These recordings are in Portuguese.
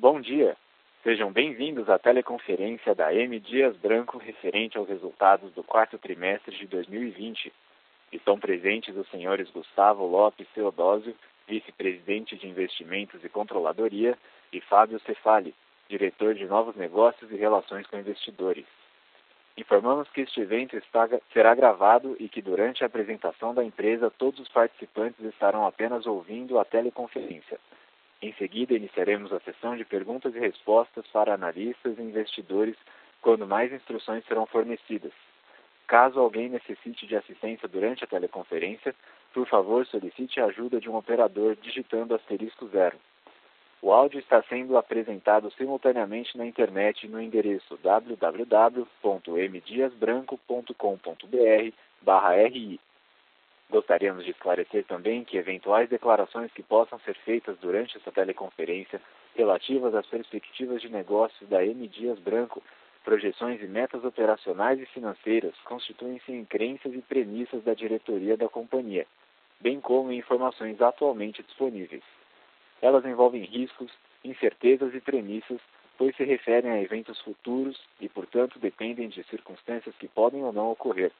Bom dia. Sejam bem-vindos à teleconferência da M. Dias Branco referente aos resultados do quarto trimestre de 2020. Estão presentes os senhores Gustavo Lopes Teodósio, vice-presidente de Investimentos e Controladoria, e Fábio Cefali, diretor de Novos Negócios e Relações com Investidores. Informamos que este evento está, será gravado e que durante a apresentação da empresa todos os participantes estarão apenas ouvindo a teleconferência. Em seguida, iniciaremos a sessão de perguntas e respostas para analistas e investidores, quando mais instruções serão fornecidas. Caso alguém necessite de assistência durante a teleconferência, por favor solicite a ajuda de um operador digitando asterisco zero. O áudio está sendo apresentado simultaneamente na internet no endereço www.mdiasbranco.com.br/ri. Gostaríamos de esclarecer também que eventuais declarações que possam ser feitas durante essa teleconferência relativas às perspectivas de negócios da M. Dias Branco, projeções e metas operacionais e financeiras constituem-se em crenças e premissas da diretoria da companhia, bem como em informações atualmente disponíveis. Elas envolvem riscos, incertezas e premissas, pois se referem a eventos futuros e, portanto, dependem de circunstâncias que podem ou não ocorrer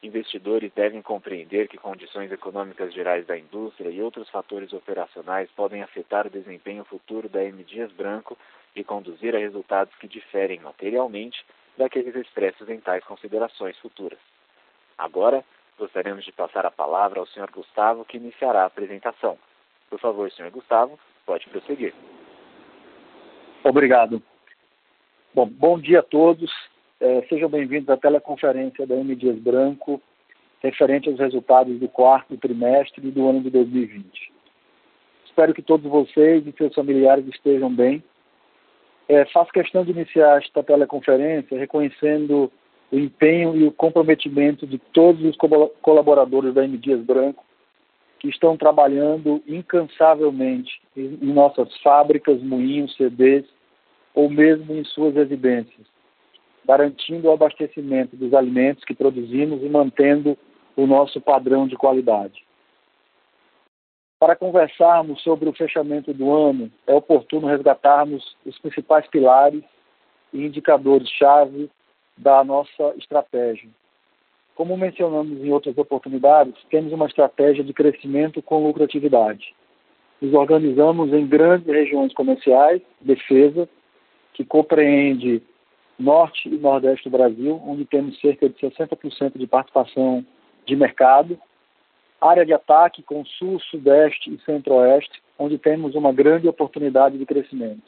Investidores devem compreender que condições econômicas gerais da indústria e outros fatores operacionais podem afetar o desempenho futuro da M. Dias Branco e conduzir a resultados que diferem materialmente daqueles expressos em tais considerações futuras. Agora, gostaríamos de passar a palavra ao Sr. Gustavo, que iniciará a apresentação. Por favor, Sr. Gustavo, pode prosseguir. Obrigado. Bom, bom dia a todos. É, sejam bem-vindos à teleconferência da M. Dias Branco, referente aos resultados do quarto trimestre do ano de 2020. Espero que todos vocês e seus familiares estejam bem. É, faço questão de iniciar esta teleconferência reconhecendo o empenho e o comprometimento de todos os colaboradores da M. Dias Branco que estão trabalhando incansavelmente em nossas fábricas, moinhos, CDs ou mesmo em suas residências garantindo o abastecimento dos alimentos que produzimos e mantendo o nosso padrão de qualidade. Para conversarmos sobre o fechamento do ano, é oportuno resgatarmos os principais pilares e indicadores-chave da nossa estratégia. Como mencionamos em outras oportunidades, temos uma estratégia de crescimento com lucratividade. Nos organizamos em grandes regiões comerciais, defesa, que compreende norte e nordeste do Brasil, onde temos cerca de 60% de participação de mercado. Área de ataque com sul, sudeste e centro-oeste, onde temos uma grande oportunidade de crescimento.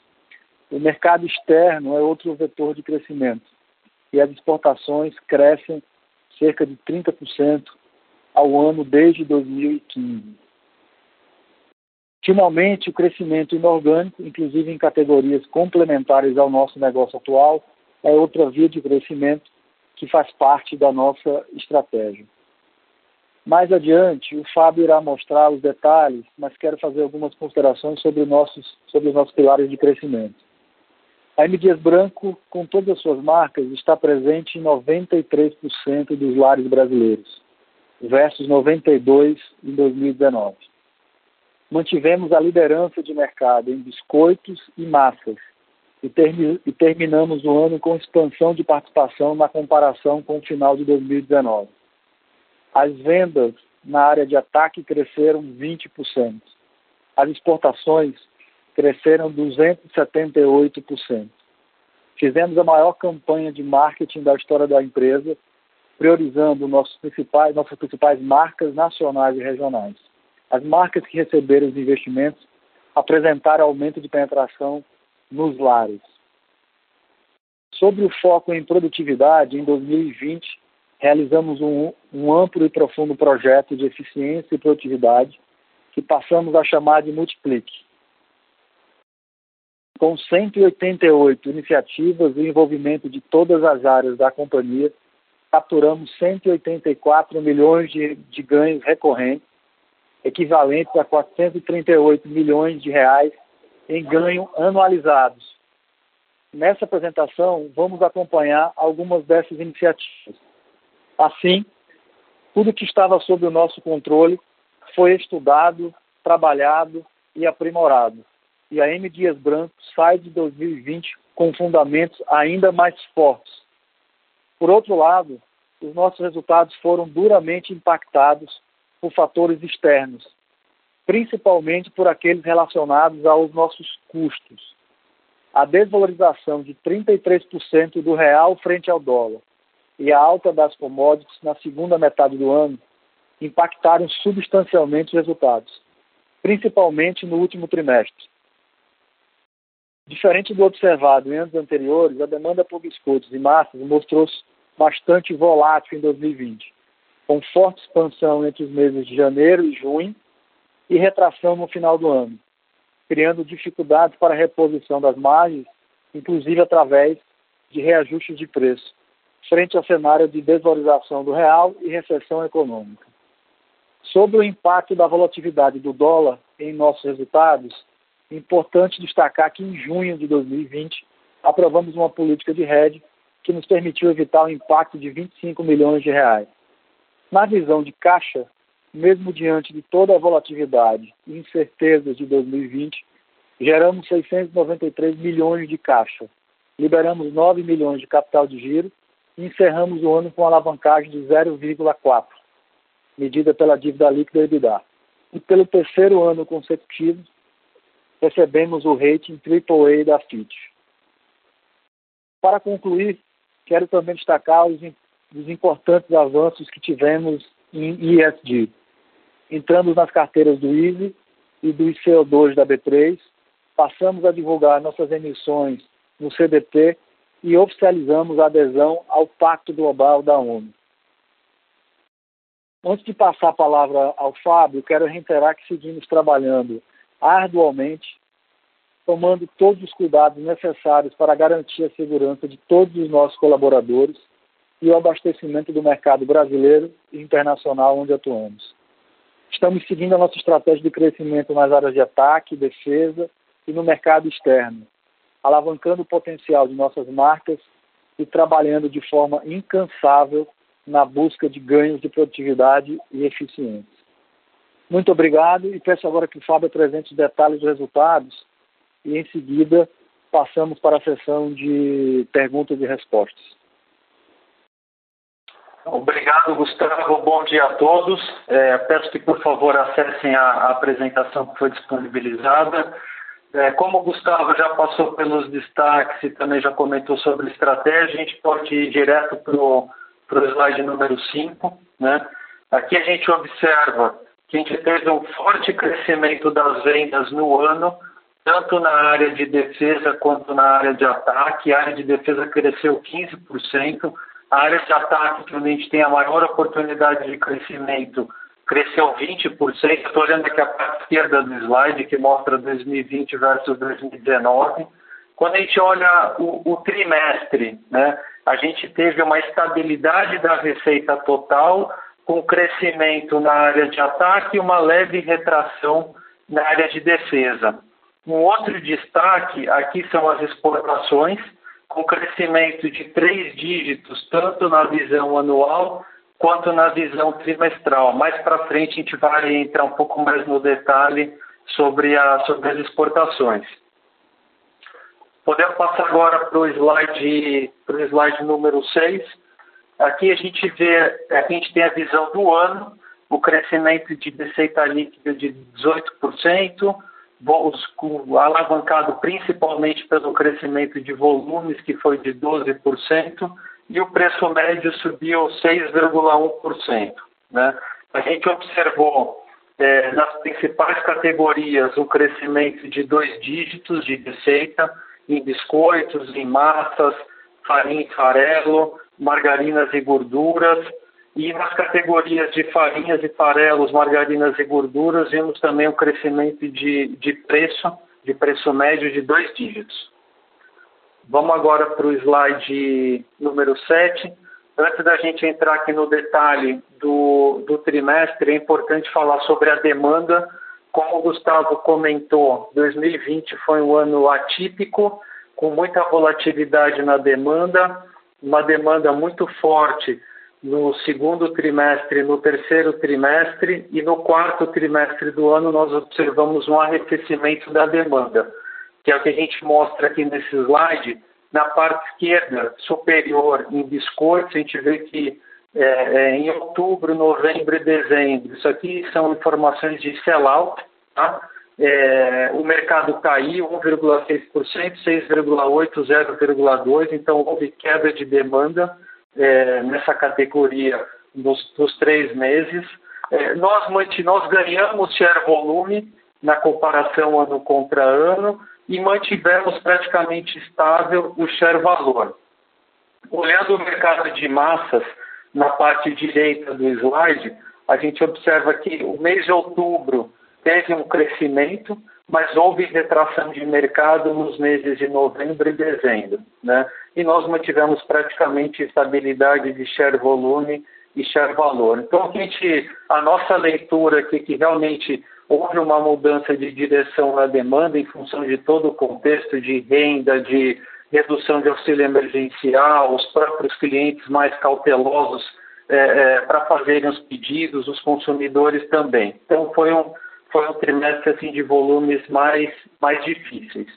O mercado externo é outro vetor de crescimento e as exportações crescem cerca de 30% ao ano desde 2015. Finalmente, o crescimento inorgânico, inclusive em categorias complementares ao nosso negócio atual, é outra via de crescimento que faz parte da nossa estratégia. Mais adiante, o Fábio irá mostrar os detalhes, mas quero fazer algumas considerações sobre, nossos, sobre os nossos pilares de crescimento. A M. Dias Branco, com todas as suas marcas, está presente em 93% dos lares brasileiros, versus 92% em 2019. Mantivemos a liderança de mercado em biscoitos e massas, e, termi e terminamos o ano com expansão de participação na comparação com o final de 2019. As vendas na área de ataque cresceram 20%. As exportações cresceram 278%. Fizemos a maior campanha de marketing da história da empresa, priorizando nossos principais, nossas principais marcas nacionais e regionais. As marcas que receberam os investimentos apresentaram aumento de penetração nos lares. Sobre o foco em produtividade, em 2020, realizamos um, um amplo e profundo projeto de eficiência e produtividade que passamos a chamar de Multiplique. Com 188 iniciativas e envolvimento de todas as áreas da companhia, capturamos 184 milhões de, de ganhos recorrentes, equivalentes a 438 milhões de reais em ganho anualizados. Nessa apresentação, vamos acompanhar algumas dessas iniciativas. Assim, tudo que estava sob o nosso controle foi estudado, trabalhado e aprimorado. e a M. Dias Branco sai de 2020 com fundamentos ainda mais fortes. Por outro lado, os nossos resultados foram duramente impactados por fatores externos, principalmente por aqueles relacionados aos nossos custos. A desvalorização de 33% do real frente ao dólar e a alta das commodities na segunda metade do ano impactaram substancialmente os resultados, principalmente no último trimestre. Diferente do observado em anos anteriores, a demanda por biscoitos e massas mostrou-se bastante volátil em 2020, com forte expansão entre os meses de janeiro e junho e retração no final do ano, criando dificuldades para a reposição das margens, inclusive através de reajustes de preço, frente ao cenário de desvalorização do real e recessão econômica. Sobre o impacto da volatilidade do dólar em nossos resultados, é importante destacar que em junho de 2020 aprovamos uma política de hedge que nos permitiu evitar um impacto de 25 milhões de reais. Na visão de caixa, mesmo diante de toda a volatilidade e incertezas de 2020, geramos 693 milhões de caixa, liberamos 9 milhões de capital de giro e encerramos o ano com alavancagem de 0,4, medida pela dívida líquida EBITDA. E pelo terceiro ano consecutivo, recebemos o rating AAA da Fitch. Para concluir, quero também destacar os, os importantes avanços que tivemos em ESG. Entramos nas carteiras do ISE e do ICO2 da B3, passamos a divulgar nossas emissões no CDP e oficializamos a adesão ao Pacto Global da ONU. Antes de passar a palavra ao Fábio, quero reiterar que seguimos trabalhando arduamente, tomando todos os cuidados necessários para garantir a segurança de todos os nossos colaboradores e o abastecimento do mercado brasileiro e internacional onde atuamos. Estamos seguindo a nossa estratégia de crescimento nas áreas de ataque, defesa e no mercado externo, alavancando o potencial de nossas marcas e trabalhando de forma incansável na busca de ganhos de produtividade e eficiência. Muito obrigado e peço agora que o Fábio apresente os detalhes dos resultados e em seguida passamos para a sessão de perguntas e respostas. Obrigado, Gustavo. Bom dia a todos. É, peço que, por favor, acessem a, a apresentação que foi disponibilizada. É, como o Gustavo já passou pelos destaques e também já comentou sobre estratégia, a gente pode ir direto para o slide número 5. Né? Aqui a gente observa que a gente teve um forte crescimento das vendas no ano, tanto na área de defesa quanto na área de ataque. A área de defesa cresceu 15%, a área de ataque, que a gente tem a maior oportunidade de crescimento, cresceu 20%. Estou olhando aqui a parte esquerda do slide, que mostra 2020 versus 2019. Quando a gente olha o, o trimestre, né, a gente teve uma estabilidade da receita total, com crescimento na área de ataque e uma leve retração na área de defesa. Um outro destaque aqui são as exportações, com crescimento de três dígitos, tanto na visão anual quanto na visão trimestral. Mais para frente a gente vai entrar um pouco mais no detalhe sobre, a, sobre as exportações. Podemos passar agora para o slide, slide número 6. Aqui a gente vê, aqui a gente tem a visão do ano, o crescimento de receita líquida de 18%, alavancado principalmente pelo crescimento de volumes, que foi de 12%, e o preço médio subiu 6,1%. Né? A gente observou é, nas principais categorias um crescimento de dois dígitos de receita em biscoitos, em massas, farinha e farelo, margarinas e gorduras. E nas categorias de farinhas e farelos, margarinas e gorduras, vimos também um crescimento de, de preço, de preço médio de dois dígitos. Vamos agora para o slide número 7. Antes da gente entrar aqui no detalhe do, do trimestre, é importante falar sobre a demanda. Como o Gustavo comentou, 2020 foi um ano atípico, com muita volatilidade na demanda, uma demanda muito forte no segundo trimestre, no terceiro trimestre e no quarto trimestre do ano nós observamos um arrefecimento da demanda que é o que a gente mostra aqui nesse slide, na parte esquerda superior, em biscoitos, a gente vê que é, é, em outubro, novembro e dezembro, isso aqui são informações de sellout, tá? É, o mercado caiu 1,6%, 6,8%, 0,2%, então houve queda de demanda é, nessa categoria nos, nos três meses. É, nós, nós ganhamos share volume na comparação ano contra ano e mantivemos praticamente estável o share valor. Olhando o mercado de massas, na parte direita do slide, a gente observa que o mês de outubro teve um crescimento, mas houve retração de mercado nos meses de novembro e dezembro, né? E nós mantivemos praticamente estabilidade de share volume e share valor. Então, a, gente, a nossa leitura aqui que realmente houve uma mudança de direção na demanda em função de todo o contexto de renda, de redução de auxílio emergencial, os próprios clientes mais cautelosos é, é, para fazerem os pedidos, os consumidores também. Então, foi um foi um trimestre assim, de volumes mais, mais difíceis.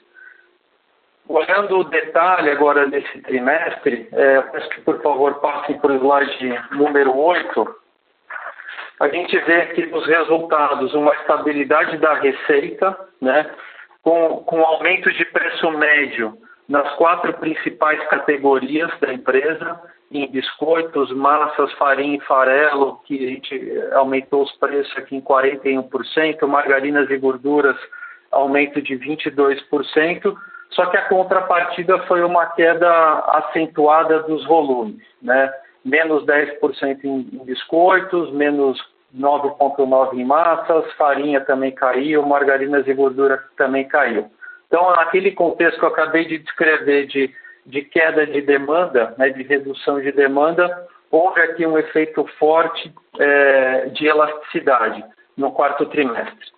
Olhando o detalhe agora desse trimestre, é, peço que por favor passem para o slide número 8. A gente vê aqui nos resultados uma estabilidade da receita, né, com, com aumento de preço médio nas quatro principais categorias da empresa, em biscoitos, massas, farinha e farelo, que a gente aumentou os preços aqui em 41%, margarinas e gorduras, aumento de 22%, só que a contrapartida foi uma queda acentuada dos volumes, né? menos 10% em biscoitos, menos 9,9% em massas, farinha também caiu, margarinas e gordura também caiu. Então, naquele contexto que eu acabei de descrever de de queda de demanda, né, de redução de demanda, houve aqui um efeito forte é, de elasticidade no quarto trimestre.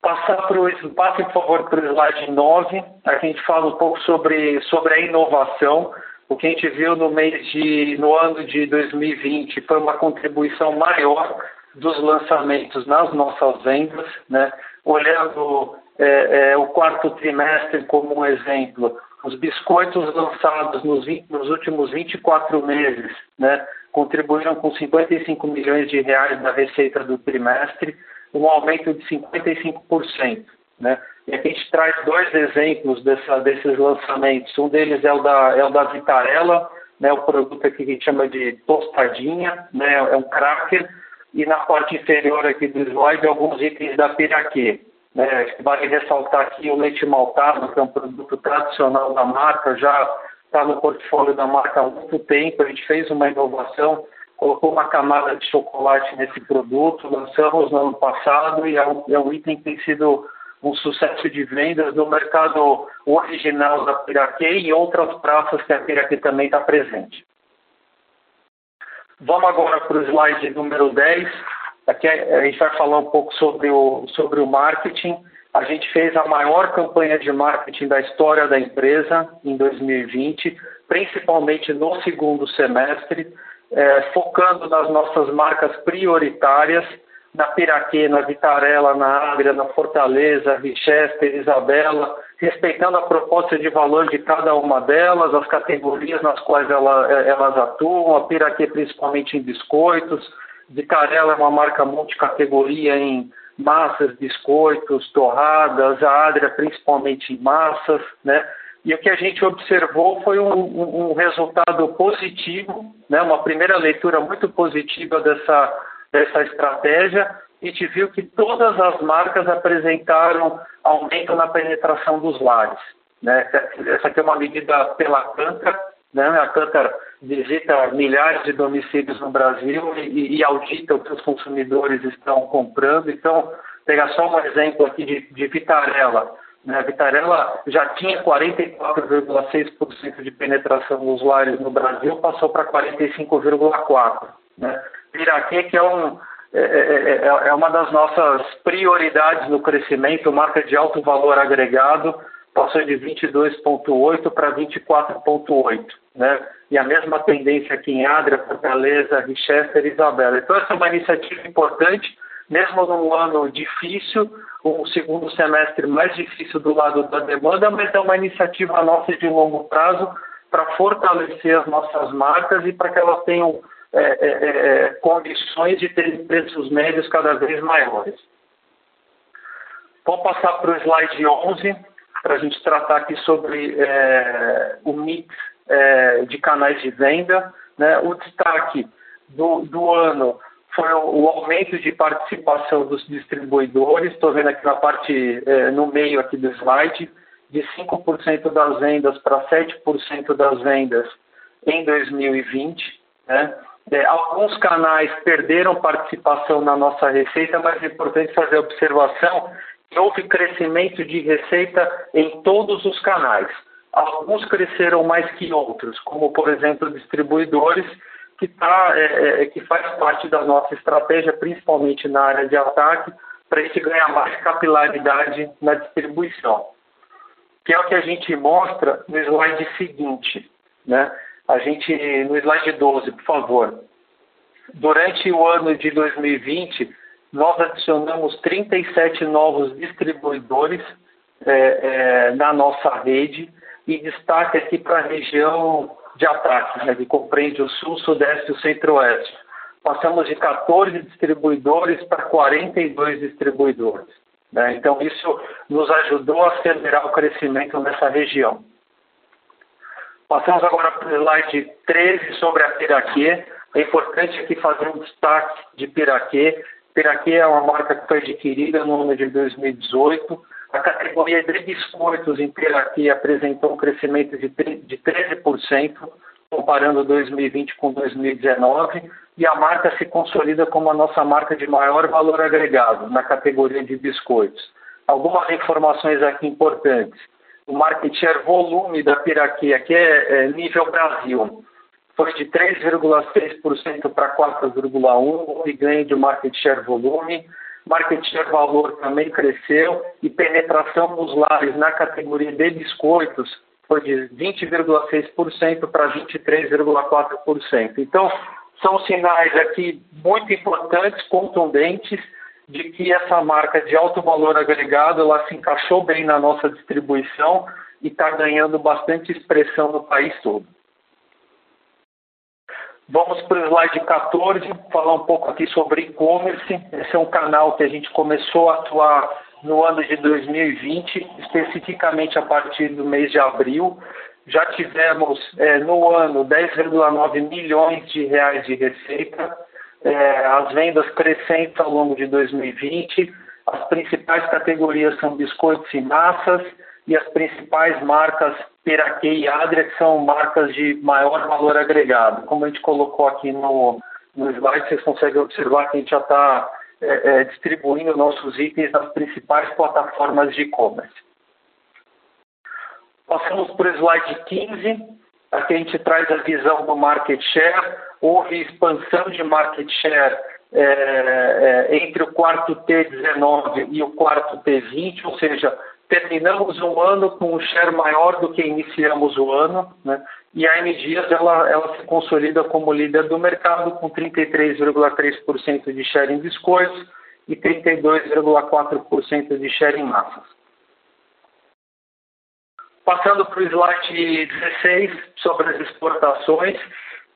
Passar pro, passe, por favor, para o slide 9. Aqui a gente fala um pouco sobre, sobre a inovação. O que a gente viu no mês de, no ano de 2020 foi uma contribuição maior dos lançamentos nas nossas vendas, né? Olhando é, é, o quarto trimestre como um exemplo. Os biscoitos lançados nos, 20, nos últimos 24 meses né, contribuíram com 55 milhões de reais da receita do trimestre, um aumento de 55%. Né? E aqui a gente traz dois exemplos dessa, desses lançamentos. Um deles é o da, é o da Vitarella, né, o produto aqui que a gente chama de tostadinha, né, é um cracker, e na parte inferior aqui do slide alguns itens da Piraquê. Né? Vale ressaltar aqui o leite maltado, que é um produto tradicional da marca, já está no portfólio da marca há muito tempo. A gente fez uma inovação, colocou uma camada de chocolate nesse produto, lançamos no ano passado e é um, é um item que tem sido um sucesso de vendas no mercado original da Piraquê e outras praças que a Piraquê também está presente. Vamos agora para o slide número 10. Aqui a gente vai falar um pouco sobre o, sobre o marketing. A gente fez a maior campanha de marketing da história da empresa em 2020, principalmente no segundo semestre, é, focando nas nossas marcas prioritárias, na Piraquê, na Vitarella, na Ágria, na Fortaleza, Richester, Isabela, respeitando a proposta de valor de cada uma delas, as categorias nas quais ela, elas atuam, a Piraquê principalmente em biscoitos, Vitarella é uma marca multicategoria em massas, biscoitos, torradas, a Adria principalmente em massas, né? E o que a gente observou foi um, um, um resultado positivo, né? uma primeira leitura muito positiva dessa, dessa estratégia, a gente viu que todas as marcas apresentaram aumento na penetração dos lares. Né? Essa aqui é uma medida pela Canca, né? A Cantar visita milhares de domicílios no Brasil e, e, audita o que os consumidores estão comprando. Então, pegar só um exemplo aqui de, de Vitarella. Né? A Vitarella já tinha 44,6% de penetração nos lares no Brasil, passou para 45,4%. Né? Piraquê, que é, um, é, é, é, é uma das nossas prioridades no crescimento, marca de alto valor agregado, passou de 22,8 para 24,8, né? E a mesma tendência aqui em Adria, Fortaleza, Richester e Isabela. Então, essa é uma iniciativa importante, mesmo num ano difícil, um segundo semestre mais difícil do lado da demanda, mas é uma iniciativa nossa de longo prazo para fortalecer as nossas marcas e para que elas tenham é, é, é, condições de terem preços médios cada vez maiores. Vou passar para o slide 11, para a gente tratar aqui sobre é, o mix é, de canais de venda. Né? O destaque do, do ano foi o, o, aumento de participação dos distribuidores, estou vendo aqui na parte, é, no meio aqui do slide, de 5% das vendas para 7% das vendas em 2020. Né? É, alguns canais perderam participação na nossa receita, mas é importante fazer a observação que houve crescimento de receita em todos os canais. Alguns cresceram mais que outros, como por exemplo distribuidores, que, tá, é, é, que faz parte da nossa estratégia, principalmente na área de ataque, para gente ganhar mais capilaridade na distribuição. Que é o que a gente mostra no slide seguinte. Né? A gente, no slide 12, por favor. Durante o ano de 2020, nós adicionamos 37 novos distribuidores é, é, na nossa rede e destaque aqui para a região de ataque, né, que compreende o sul, sudeste e o centro-oeste. Passamos de 14 distribuidores para 42 distribuidores. Né? Então, isso nos ajudou a acelerar o crescimento nessa região. Passamos agora para o slide 13 sobre a Piraquê. É importante aqui fazer um destaque de Piraquê. Piraquê é uma marca que foi adquirida no ano de 2018 a categoria de biscoitos em Piraquê apresentou um crescimento de 13%, comparando 2020 com 2019, e a marca se consolida como a nossa marca de maior valor agregado na categoria de biscoitos. Algumas informações aqui importantes. O market share volume da Piraquê, aqui é, é nível Brasil, foi de 3,6% para 4,1%, e ganho de market share volume market share valor também cresceu e penetração nos lares na categoria de biscoitos foi de 20,6% para 23,4%. Então, são sinais aqui muito importantes, contundentes, de que essa marca de alto valor agregado ela se encaixou bem na nossa distribuição e está ganhando bastante expressão no país todo. Vamos para o slide 14, falar um pouco aqui sobre e-commerce. Esse é um canal que a gente começou a atuar no ano de 2020, especificamente a partir do mês de abril. Já tivemos é, no ano 10,9 milhões de reais de receita, é, as vendas crescentes ao longo de 2020. As principais categorias são biscoitos e massas e as principais marcas Piraquê e Adria, que são marcas de maior valor agregado. Como a gente colocou aqui no, no slide, vocês conseguem observar que a gente já está é, é, distribuindo nossos itens nas principais plataformas de e-commerce. Passamos para o slide 15. Aqui a gente traz a visão do market share. Houve expansão de market share é, é, entre o quarto T19 e o quarto T20, ou seja, terminamos um ano com um share maior do que iniciamos o ano, né? e a M ela, ela se consolida como líder do mercado com 33,3% de share em biscoitos e 32,4% de share em massas. Passando para o slide 16 sobre as exportações,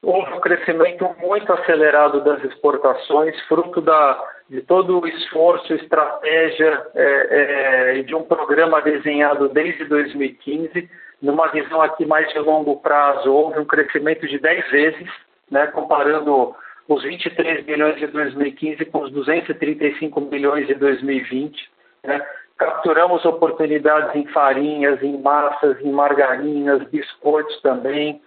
houve um crescimento muito acelerado das exportações, fruto da, de todo o esforço, estratégia é, é, de um programa desenhado desde 2015, numa visão aqui mais de longo prazo, houve um crescimento de 10 vezes, né, comparando os 23 milhões de 2015 com os 235 milhões de 2020. Né. Capturamos oportunidades em farinhas, em massas, em margarinas, biscoitos também,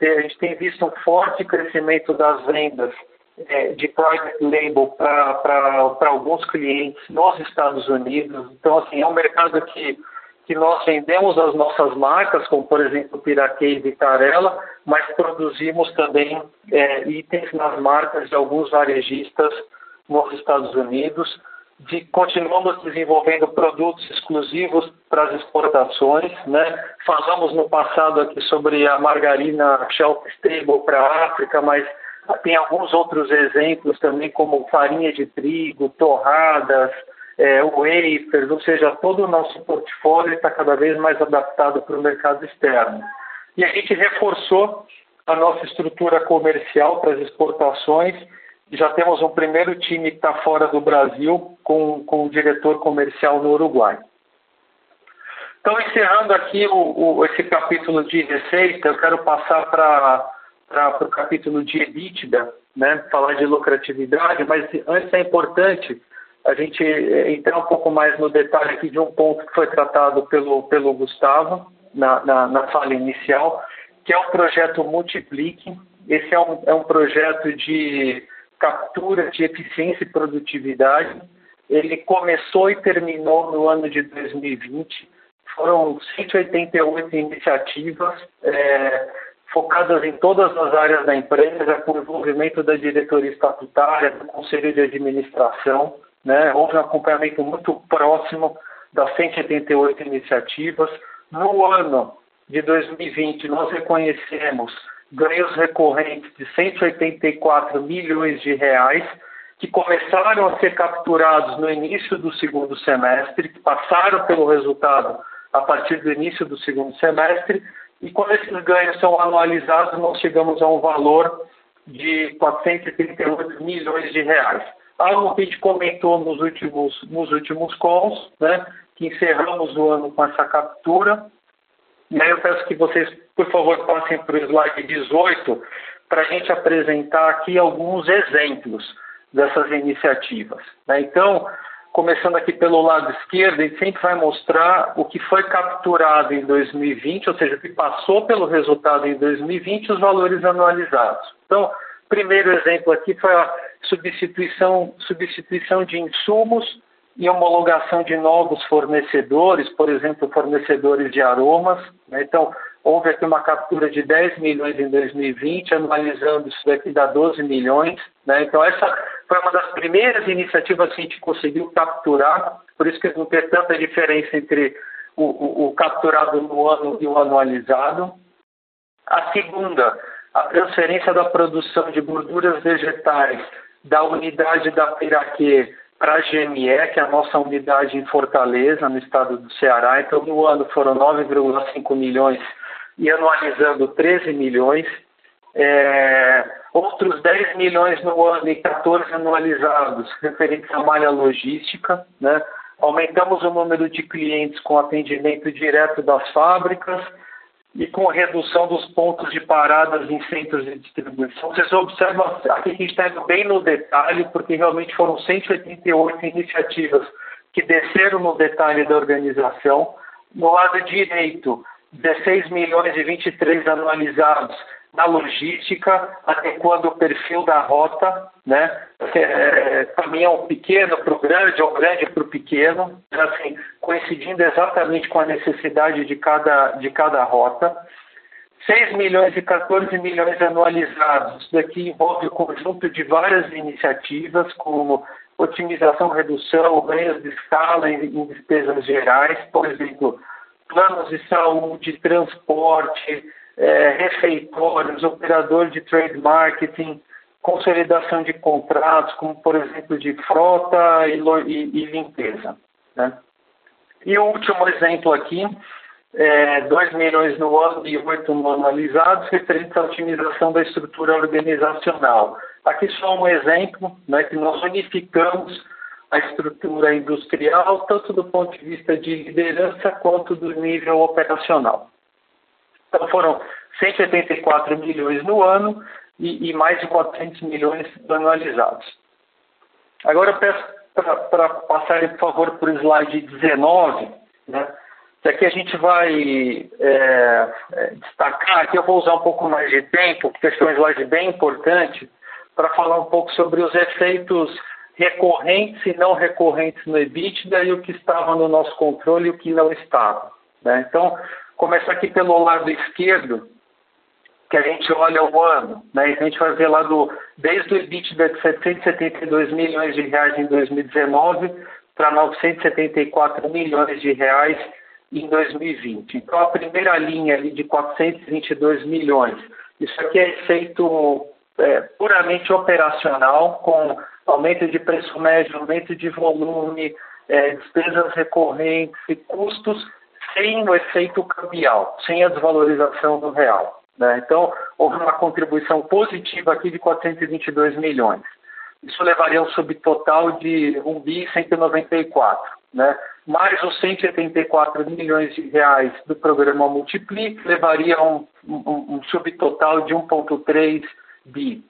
a gente tem visto um forte crescimento das vendas é, de private label para alguns clientes nos Estados Unidos. Então, assim, é um mercado que, que nós vendemos as nossas marcas, como por exemplo Piraquê e Vitarella, mas produzimos também é, itens nas marcas de alguns varejistas nos Estados Unidos de continuamos desenvolvendo produtos exclusivos para as exportações, né? Falamos no passado aqui sobre a margarina shelf stable para a África, mas Tem alguns outros exemplos também, como farinha de trigo, torradas, é, wafers, ou seja, todo o nosso portfólio está cada vez mais adaptado para o mercado externo. E a gente reforçou a nossa estrutura comercial para as exportações. Já temos um primeiro time que está fora do Brasil, com, com o diretor comercial no Uruguai. Então, encerrando aqui o, o, esse capítulo de receita, eu quero passar para o capítulo de EBITDA, né? falar de lucratividade, mas antes é importante a gente eh, entrar um pouco mais no detalhe aqui de um ponto que foi tratado pelo, pelo Gustavo na, na, na fala inicial, que é o projeto Multiplique. Esse é um, é um projeto de captura de eficiência e produtividade. Ele começou e terminou no ano de 2020 foram 188 iniciativas é, focadas em todas as áreas da empresa, com envolvimento da diretoria estatutária, do conselho de administração. Né? Houve um acompanhamento muito próximo das 188 iniciativas. No ano de 2020, nós reconhecemos ganhos recorrentes de 184 milhões de reais, que começaram a ser capturados no início do segundo semestre, que passaram pelo resultado a partir do início do segundo semestre, e quando esses ganhos são anualizados, nós chegamos a um valor de 438 milhões de reais. Algo que a gente comentou nos últimos, nos últimos calls, né, que encerramos o ano com essa captura. E aí eu peço que vocês, por favor, passem para o slide 18, para a gente apresentar aqui alguns exemplos dessas iniciativas. Né? Então, começando aqui pelo lado esquerdo, a gente sempre vai mostrar o que foi capturado em 2020, ou seja, o que passou pelo resultado em 2020 os valores anualizados. Então, primeiro exemplo aqui foi a substituição, substituição de insumos e homologação de novos fornecedores, por exemplo, fornecedores de aromas. Né? Então, houve aqui uma captura de 10 milhões em 2020, anualizando isso daqui dá 12 milhões. Né? Então, essa foi uma das primeiras iniciativas que a gente conseguiu capturar, por isso que não tem tanta diferença entre o, o, o capturado no ano e o anualizado. A segunda, a transferência da produção de gorduras vegetais da unidade da Piraquê para a GME, que é a nossa unidade em Fortaleza, no estado do Ceará. Então, no ano foram 9,5 milhões e anualizando 13 milhões. É, outros 10 milhões no ano e 14 anualizados referentes à malha logística. Né? Aumentamos o número de clientes com atendimento direto das fábricas e com redução dos pontos de paradas em centros de distribuição. Vocês observam aqui que a gente está indo bem no detalhe, porque realmente foram 188 iniciativas que desceram no detalhe da organização. No lado direito, 16 milhões e 23 anualizados na logística, adequando o perfil da rota, né? É, caminhão pequeno para o grande ou grande para o pequeno, assim, coincidindo exatamente com a necessidade de cada, de cada rota. 6 milhões e 14 milhões anualizados. Isso daqui envolve o conjunto de várias iniciativas, como otimização, redução, ganhos de escala em, em despesas gerais, por exemplo, planos de saúde, transporte, é, refeitórios, operador de trade marketing, consolidação de contratos, como por exemplo de frota e, e, e limpeza. Né? E o último exemplo aqui, é, 2 milhões no ano e 8 no anualizados, referente à otimização da estrutura organizacional. Aqui só um exemplo, né, que nós unificamos a estrutura industrial, tanto do ponto de vista de liderança quanto do nível operacional. Então foram 184 milhões no ano e, e mais de 400 milhões anualizados. Agora eu peço para passarem, por favor, para o slide 19, né? que aqui a gente vai é, é, destacar, aqui eu vou usar um pouco mais de tempo, porque esse é um slide bem importante, para falar um pouco sobre os efeitos recorrentes e não recorrentes no EBITDA e o que estava no nosso controle e o que não estava. Né? Então, começar aqui pelo lado esquerdo, que a gente olha o ano, né? a gente vai ver lá do, desde o EBITDA de 772 milhões de reais em 2019 para 974 milhões de reais em 2020. Então, a primeira linha ali de 422 milhões, isso aqui é efeito é, puramente operacional, com aumento de preço médio, aumento de volume, é, despesas recorrentes e custos, sem o efeito cambial, sem a desvalorização do real. Né? Então, houve uma contribuição positiva aqui de 422 milhões. Isso levaria um subtotal de 1 bi 194, né? mais os 174 milhões de reais do programa Multiplique levaria um, um, um subtotal de 1,3 bi.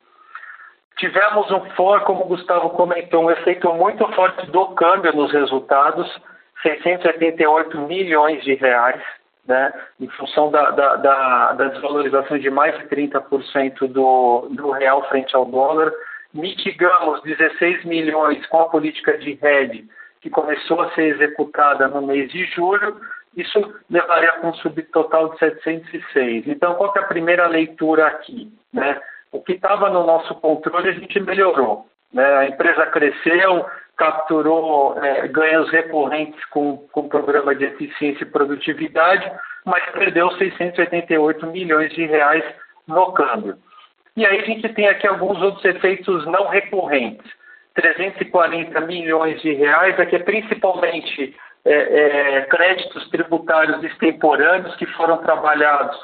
Tivemos um for, como o Gustavo comentou, um efeito muito forte do câmbio nos resultados, 688 milhões de reais, né, em função da, da, da, da desvalorização de mais de 30% do, do real frente ao dólar. Mitigamos 16 milhões com a política de hedge, que começou a ser executada no mês de julho, isso levaria a um subtotal de 706. Então, qual é a primeira leitura aqui? Né? O que estava no nosso controle a gente melhorou. Né? A empresa cresceu, capturou é, ganhos recorrentes com, com o programa de eficiência e produtividade, mas perdeu 688 milhões de reais no câmbio. E aí a gente tem aqui alguns outros efeitos não recorrentes. 340 milhões de reais, aqui é principalmente é, é, créditos tributários extemporâneos que foram trabalhados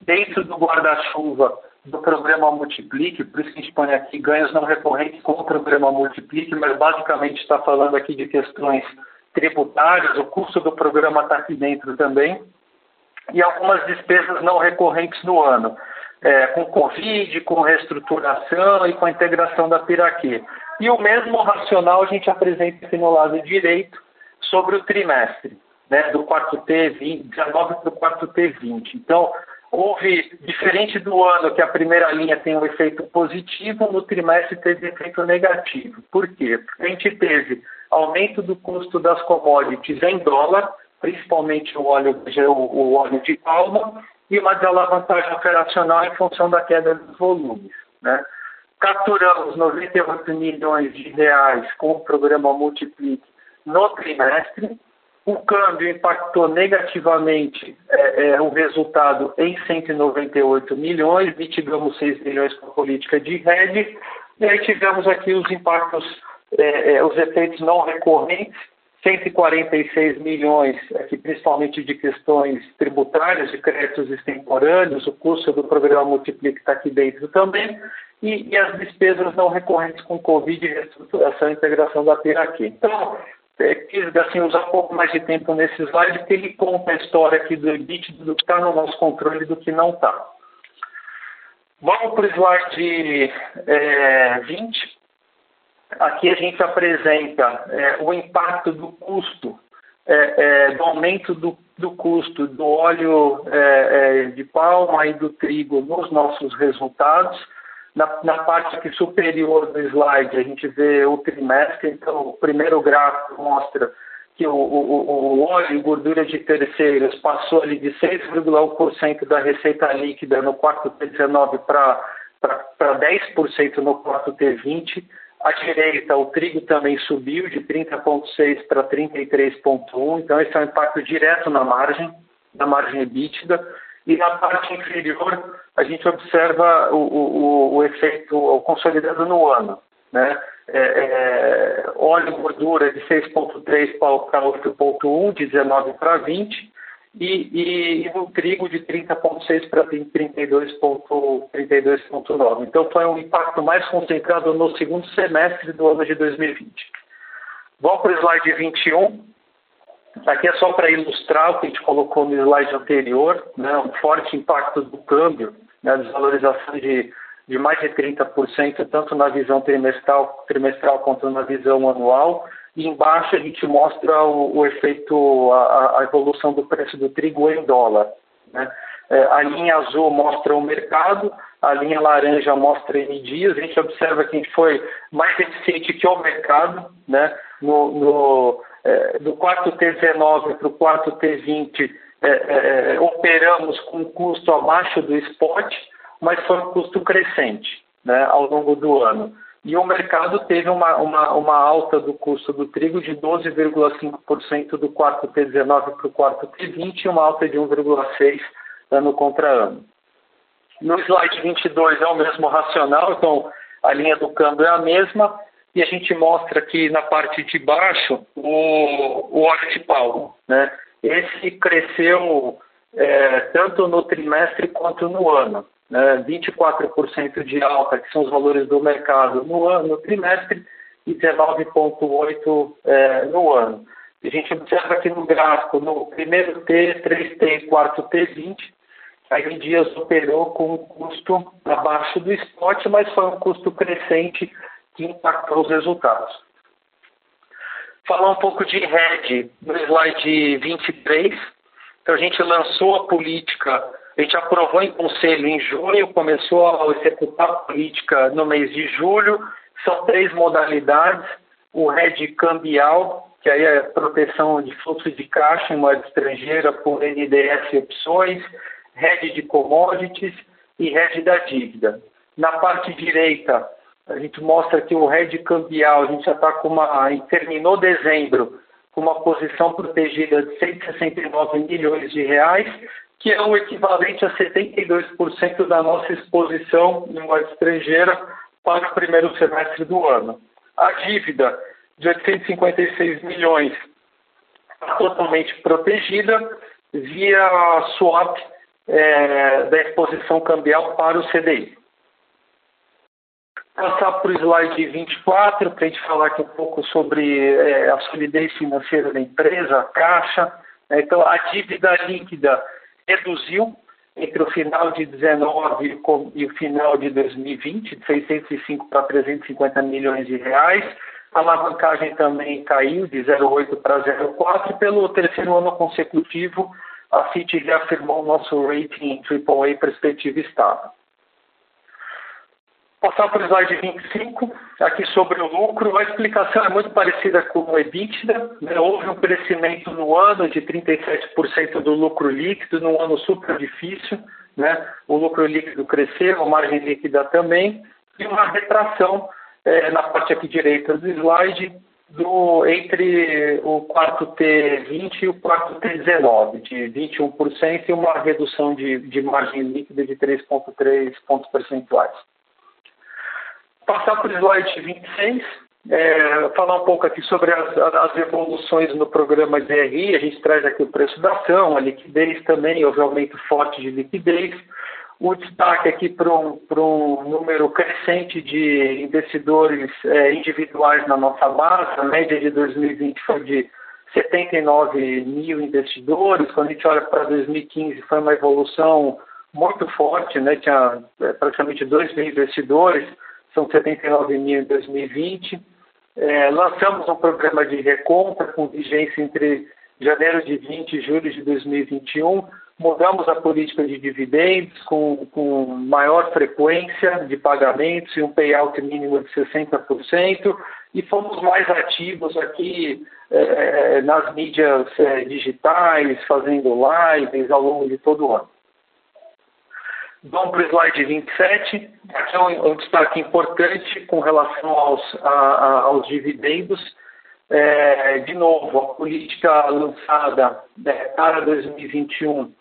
dentro do guarda-chuva do programa Multiplique, por isso que a gente põe aqui ganhos não recorrentes com o programa Multiplique, mas basicamente está falando aqui de questões tributárias, o custo do programa está aqui dentro também, e algumas despesas não recorrentes no ano, é, com Covid, com reestruturação e com a integração da Piraquê. E o mesmo racional a gente apresenta aqui no lado direito sobre o trimestre, né, do quarto T 20, 19 para o quarto T 20. Então, houve, diferente do ano que a primeira linha tem um efeito positivo, no trimestre teve efeito negativo. Por quê? Porque a gente teve aumento do custo das commodities em dólar, principalmente o óleo, o óleo de palma, e uma desalavancagem operacional em função da queda dos volumes. Né? Capturamos 98 milhões de reais com o programa Multiplique no trimestre, o câmbio impactou negativamente é, é, o resultado em 198 milhões, mitigamos 6 milhões com a política de hedge, e aí tivemos aqui os impactos, é, é os efeitos não recorrentes, 146 milhões, aqui principalmente de questões tributárias, de créditos extemporâneos, o custo do programa Multiplique está aqui dentro também, e, e, as despesas não recorrentes com Covid, reestruturação e integração da Piraquê. Então, é, quis assim, usar um pouco mais de tempo nesse slide, porque ele conta a história aqui do EBIT, do que está no nosso controle e do que não está. Vamos para o slide é, 20. Aqui a gente apresenta é, o impacto do custo, é, é do aumento do, do, custo do óleo é, de palma e do trigo nos nossos resultados na, na, parte superior do slide, a gente vê o trimestre, então o primeiro gráfico mostra que o, o, o óleo e gordura de terceiros passou ali de 6,1% da receita líquida no quarto T19 para 10% no quarto T20. À direita, o trigo também subiu de 30,6% para 33,1%, então esse é um impacto direto na margem, na margem EBITDA. E na parte inferior, a gente observa o, o, o efeito o consolidado no ano. Né? É, é, óleo gordura de 6,3 para 8,1, de 19 para 20, e, e, e no trigo de 30,6 para 32,9. 32 então foi um impacto mais concentrado no segundo semestre do ano de 2020. Vamos para o slide 21. Aqui é só para ilustrar o que a gente colocou no slide anterior, né, um forte impacto do câmbio, né, desvalorização de, de mais de 30%, tanto na visão trimestral, trimestral quanto na visão anual. E embaixo a gente mostra o, o efeito, a, a, evolução do preço do trigo em dólar. Né? É, a linha azul mostra o mercado, a linha laranja mostra em dias. A gente observa que a gente foi mais eficiente que o mercado, né? no, no do quarto T19 para o quarto T20, é, é, é, operamos com custo abaixo do spot, mas foi um custo crescente né, ao longo do ano. E o mercado teve uma, uma, uma alta do custo do trigo de 12,5% do quarto T19 para o quarto T20 e uma alta de 1,6% ano contra ano. No slide 22 é o mesmo racional, então a linha do câmbio é a mesma, e a gente mostra aqui na parte de baixo o, o óleo de palma. Né? Esse cresceu é, tanto no trimestre quanto no ano. Né? 24% de alta, que são os valores do mercado no, ano, no trimestre, e 19,8% é, no ano. A gente observa aqui no gráfico, no primeiro T, 3T e quarto T, 20, a Dias operou com um custo abaixo do spot, mas foi um custo crescente que impactou os resultados. Falar um pouco de RED no slide 23. Então, a gente lançou a política, a gente aprovou em conselho em junho, começou a executar a política no mês de julho. São três modalidades: o RED cambial, que aí é proteção de fluxo de caixa em moeda estrangeira por NDS e opções, RED de commodities e RED da dívida. Na parte direita, a gente mostra que o RED cambial, a gente já está com uma. terminou dezembro com uma posição protegida de 169 milhões de reais, que é o equivalente a 72% da nossa exposição em moeda estrangeira para o primeiro semestre do ano. A dívida de 856 milhões está totalmente protegida via swap é, da exposição cambial para o CDI passar para o slide 24 para a gente falar aqui um pouco sobre é, a solidez financeira da empresa, a caixa. Né? Então, a dívida líquida reduziu entre o final de 19 e o final de 2020, de 605 para 350 milhões de reais. A alavancagem também caiu de 0,8 para 0,4 pelo terceiro ano consecutivo. A Fitch reafirmou o nosso rating AAA perspectiva estável. Passar para o slide 25, aqui sobre o lucro. A explicação é muito parecida com o EBITDA. Né? Houve um crescimento no ano de 37% do lucro líquido, num ano super difícil. Né? O lucro líquido cresceu, a margem líquida também, e uma retração é, na parte aqui direita do slide do, entre o quarto T20 e o quarto T19, de 21% e uma redução de, de margem líquida de 3,3 pontos percentuais. Passar para o slide 26, é, falar um pouco aqui sobre as, as, evoluções no programa DRI. A gente traz aqui o preço da ação, a liquidez também, houve aumento forte de liquidez. O destaque aqui para um, um número crescente de investidores é, individuais na nossa base. A média de 2020 foi de 79 mil investidores. Quando a gente olha para 2015, foi uma evolução muito forte, né? tinha é, praticamente 2 mil investidores são 79 mil em 2020. É, lançamos um programa de recompra com vigência entre janeiro de 20 e julho de 2021. Mudamos a política de dividendos com, com maior frequência de pagamentos e um payout mínimo de 60%. E fomos mais ativos aqui é, nas mídias é, digitais, fazendo lives ao longo de todo o ano. Vamos para o slide 27. Aqui é um, um destaque importante com relação aos, a, a, aos dividendos. É, de novo, a política lançada né, para 2021,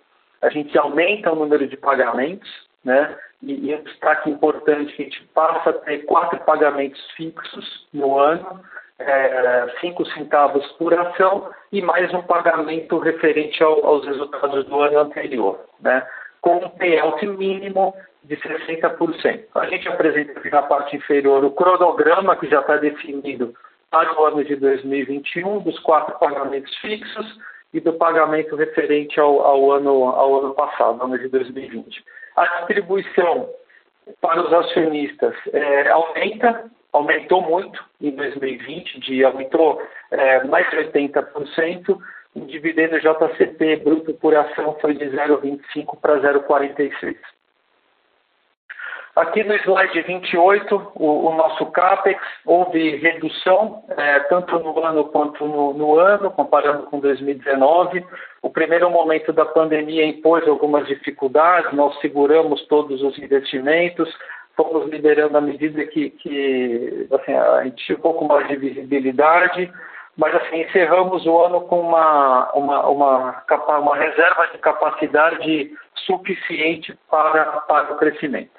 a gente aumenta o número de pagamentos, né? E, e um destaque importante que a gente passa a ter quatro pagamentos fixos no ano, é, cinco centavos por ação e mais um pagamento referente ao, aos resultados do ano anterior, né? Com um payout mínimo de 60%. A gente apresenta aqui na parte inferior o cronograma que já está definido para o ano de 2021, dos quatro pagamentos fixos e do pagamento referente ao, ao, ano, ao ano passado, ano de 2020. A distribuição para os acionistas é, aumenta, aumentou muito em 2020, de, aumentou é, mais de 80%, o dividendo JCP bruto por ação foi de 0,25 para 0,46. Aqui no slide 28, o, o nosso CAPEX houve redução, é, tanto no ano quanto no, no, ano, comparando com 2019. O primeiro momento da pandemia impôs algumas dificuldades, nós seguramos todos os investimentos, fomos liberando à medida que, que assim, a gente tinha um pouco mais de visibilidade. Mas assim, encerramos o ano com uma, uma, uma, uma reserva de capacidade suficiente para, para o crescimento.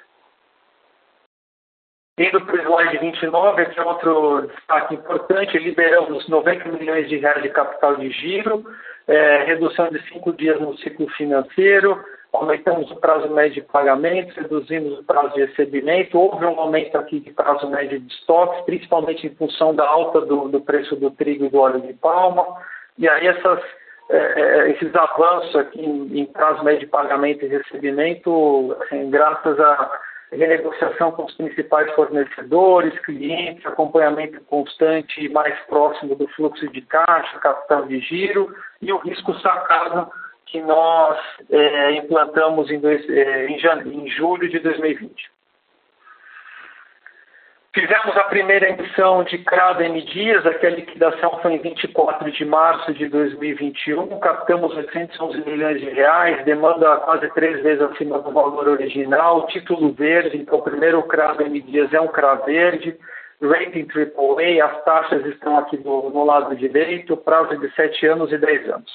Indo para o slide 29, aqui é outro destaque importante, liberamos 90 milhões de reais de capital de giro, é, redução de cinco dias no ciclo financeiro, aumentamos o prazo médio de pagamento, reduzimos o prazo de recebimento, houve um aumento aqui de prazo médio de estoques, principalmente em função da alta do, do preço do trigo e do óleo de palma, e aí essas, é, é esses avanços aqui em, em prazo médio de pagamento e recebimento, assim, graças a renegociação com os principais fornecedores, clientes, acompanhamento constante e mais próximo do fluxo de caixa, capital de giro e o risco sacado que nós é, implantamos em, dois, é, em, em julho de 2020. Fizemos a primeira emissão de CRAD M Dias, aqui a liquidação foi em 24 de março de 2021, captamos 811 milhões de reais, demanda quase três vezes acima do valor original, título verde, então o primeiro CRAD M Dias é um CRA verde, rating AAA, as taxas estão aqui do, no lado direito, prazo de 7 anos e 10 anos.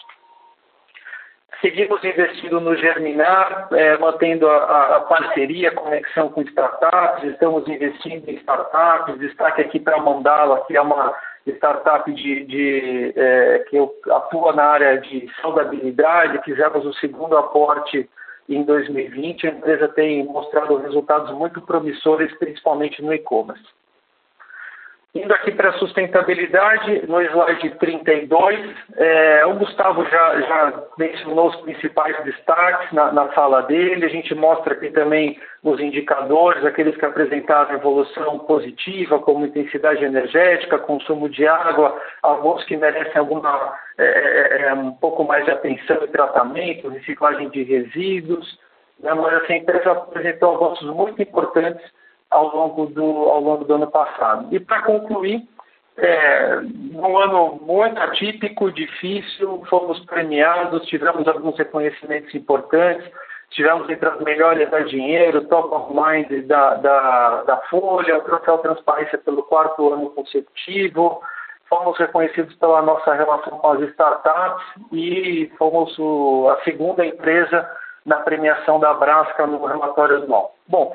Seguimos investindo no Germinar, é, mantendo a, a, parceria, a conexão com startups, estamos investindo em startups, destaque aqui para a Mandala, que é uma startup de, de é, que atua na área de saudabilidade, fizemos o segundo aporte em 2020, a empresa tem mostrado resultados muito promissores, principalmente no e-commerce. Indo aqui para a sustentabilidade, no slide 32, é, o Gustavo já, já, mencionou os principais destaques na, na, fala dele. A gente mostra aqui também os indicadores, aqueles que apresentaram evolução positiva, como intensidade energética, consumo de água, alguns que merecem alguma é, é, é um pouco mais de atenção e tratamento, reciclagem de resíduos. Né? Mas assim, a empresa apresentou avanços muito importantes ao longo do, ao longo do ano passado. E para concluir, é, um ano muito atípico, difícil, fomos premiados, tivemos alguns reconhecimentos importantes, tivemos entre as melhores da Dinheiro, Top of Mind da, da, da Folha, Troféu Transparência pelo quarto ano consecutivo, fomos reconhecidos pela nossa relação com as startups e fomos o, a segunda empresa na premiação da Brasca no relatório anual. Bom,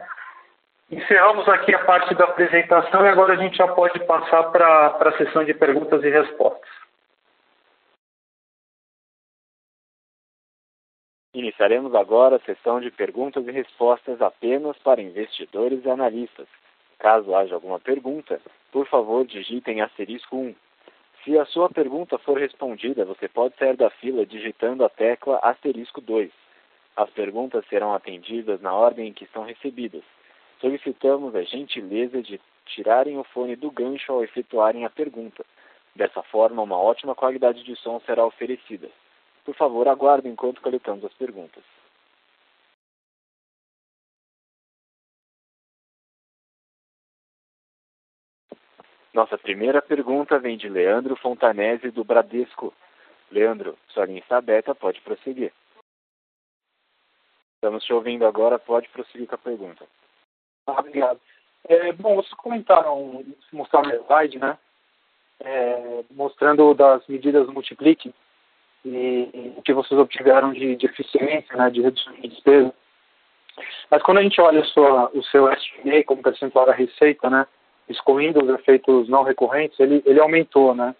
Encerramos aqui a parte da apresentação e agora a gente já pode passar para a sessão de perguntas e respostas. Iniciaremos agora a sessão de perguntas e respostas apenas para investidores e analistas. Caso haja alguma pergunta, por favor digitem asterisco 1. Se a sua pergunta for respondida, você pode sair da fila digitando a tecla asterisco 2. As perguntas serão atendidas na ordem em que são recebidas. Solicitamos a gentileza de tirarem o fone do gancho ao efetuarem a pergunta. Dessa forma, uma ótima qualidade de som será oferecida. Por favor, aguardem enquanto coletamos as perguntas. Nossa primeira pergunta vem de Leandro Fontanese, do Bradesco. Leandro, sua linha está aberta, pode prosseguir. Estamos te ouvindo agora, pode prosseguir com a pergunta. Obrigado. É, bom, vocês comentaram, mostraram no slide, né? É, mostrando das medidas multiplique e o que vocês obtiveram de, de, eficiência, né, de redução de despesa. Mas quando a gente olha sua, o seu SG como percentual da receita, né, excluindo os efeitos não recorrentes, ele, ele aumentou, né?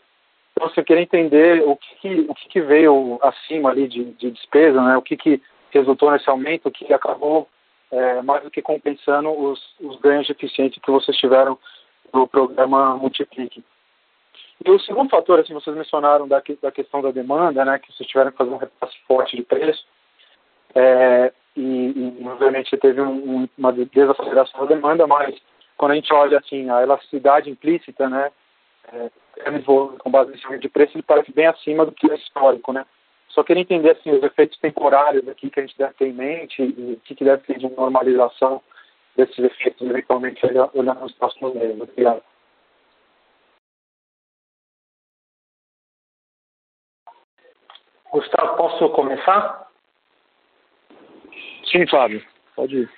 Então, você queria entender o que, o que, veio acima ali de, de despesa, né? O que, que resultou nesse aumento que acabou é, mais do que compensando os, os ganhos de eficiência que vocês tiveram no programa Multiplique. E o segundo fator, assim, vocês mencionaram da, da questão da demanda, né, que vocês tiveram que fazer um repasse forte de preço, é, e, e, obviamente teve um, uma desaceleração da demanda, mas quando a gente olha assim a elasticidade implícita, né, é, com base em de preço, ele parece bem acima do que é histórico, né. Só queria entender assim, os efeitos temporários aqui que a gente deve ter em mente e o que, que deve ter de normalização desses efeitos, eventualmente, olhando nos próximos meses. Obrigado. Gustavo, posso começar? Sim, Fábio, pode ir.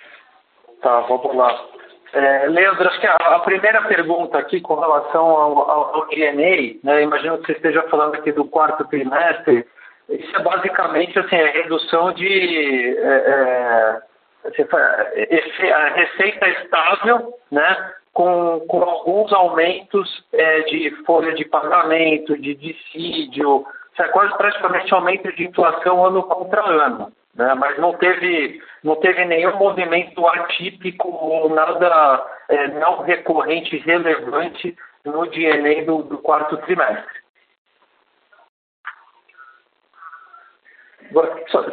Tá, vamos lá. É, Leandro, acho que a, a, primeira pergunta aqui com relação ao, ao, ao DNA, né, imagino que você esteja falando aqui do quarto trimestre, isso é basicamente assim, a redução de é, é, a receita estável, né, com, com alguns aumentos é, de folha de pagamento, de dissídio, isso é quase praticamente aumento de inflação ano contra ano né? mas não teve, não teve nenhum movimento atípico ou nada é, não recorrente relevante no DNA do, do quarto trimestre.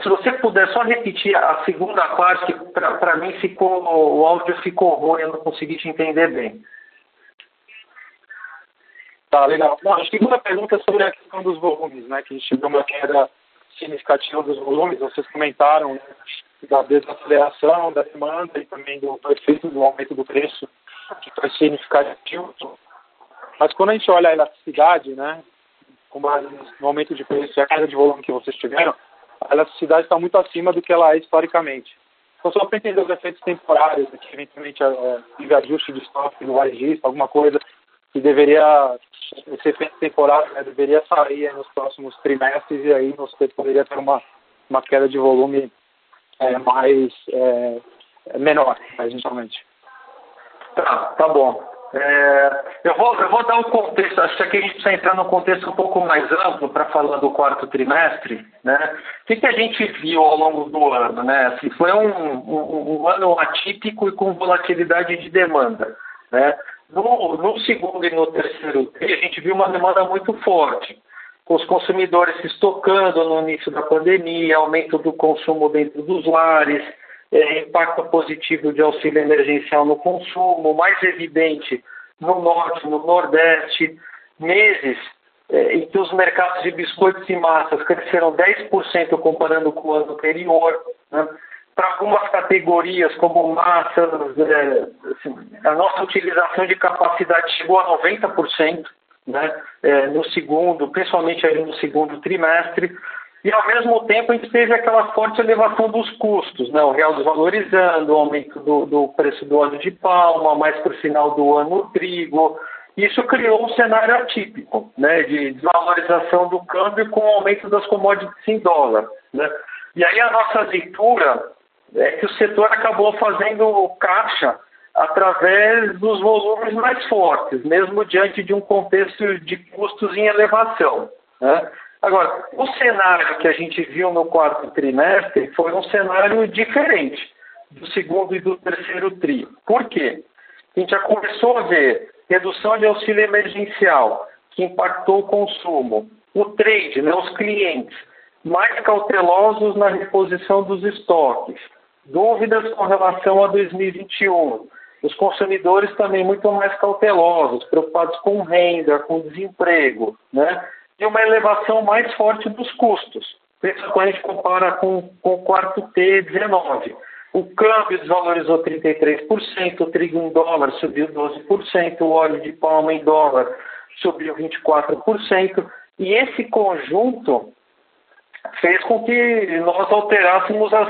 Se você puder só repetir a segunda parte, para mim ficou, o áudio ficou ruim, eu não consegui te entender bem. Tá, legal. Não, a segunda pergunta é sobre a questão dos volumes, né? Que a gente viu uma queda significativa dos volumes, vocês comentaram né, da desaceleração da demanda e também do efeito do aumento do preço, que foi significativo. Mas quando a gente olha a elasticidade, né, com base no aumento de preço e a queda de volume que vocês tiveram, a elasticidade está muito acima do que ela é historicamente. Então, só para entender os efeitos temporários, que eventualmente é, tive ajuste de estoque no varejista, alguma coisa que deveria esse efeito temporário né, deveria sair nos próximos trimestres e aí você poderia ter uma, uma queda de volume é, mais é, menor, eventualmente. Tá, tá bom. É, eu, vou, eu vou dar um contexto, acho que aqui a gente precisa entrar num contexto um pouco mais amplo para falar do quarto trimestre. Né? O que, que a gente viu ao longo do ano? Né? Assim, foi um, um, um ano atípico e com volatilidade de demanda. Né? No, no segundo e no terceiro a gente viu uma demanda muito forte, com os consumidores se estocando no início da pandemia, aumento do consumo dentro dos lares, é, impacto positivo de auxílio emergencial no consumo, mais evidente no norte, no nordeste, meses é, em que os mercados de biscoitos e massas cresceram 10% comparando com o ano anterior. Né? para algumas categorias, como massas, é, assim, a nossa utilização de capacidade chegou a 90%, né, é, no segundo, principalmente no segundo trimestre, e ao mesmo tempo a gente teve aquela forte elevação dos custos, né, o real desvalorizando, o aumento do, do preço do óleo de palma, mais para o final do ano o trigo, isso criou um cenário atípico, né, de desvalorização do câmbio com o aumento das commodities em dólar, né. E aí a nossa leitura é que o setor acabou fazendo caixa através dos volumes mais fortes, mesmo diante de um contexto de custos em elevação. Né? Agora, o cenário que a gente viu no quarto trimestre foi um cenário diferente do segundo e do terceiro tri. Por quê? A gente já começou a ver redução de auxílio emergencial, que impactou o consumo, o trade, né, os clientes mais cautelosos na reposição dos estoques, dúvidas com relação a 2021. Os consumidores também muito mais cautelosos, preocupados com renda, com desemprego, né? E uma elevação mais forte dos custos. Isso quando a gente compara com, com o quarto T19. O câmbio desvalorizou 33%, o trigo em dólar subiu 12%, o óleo de palma em dólar subiu 24%. E esse conjunto fez com que nós alterássemos as,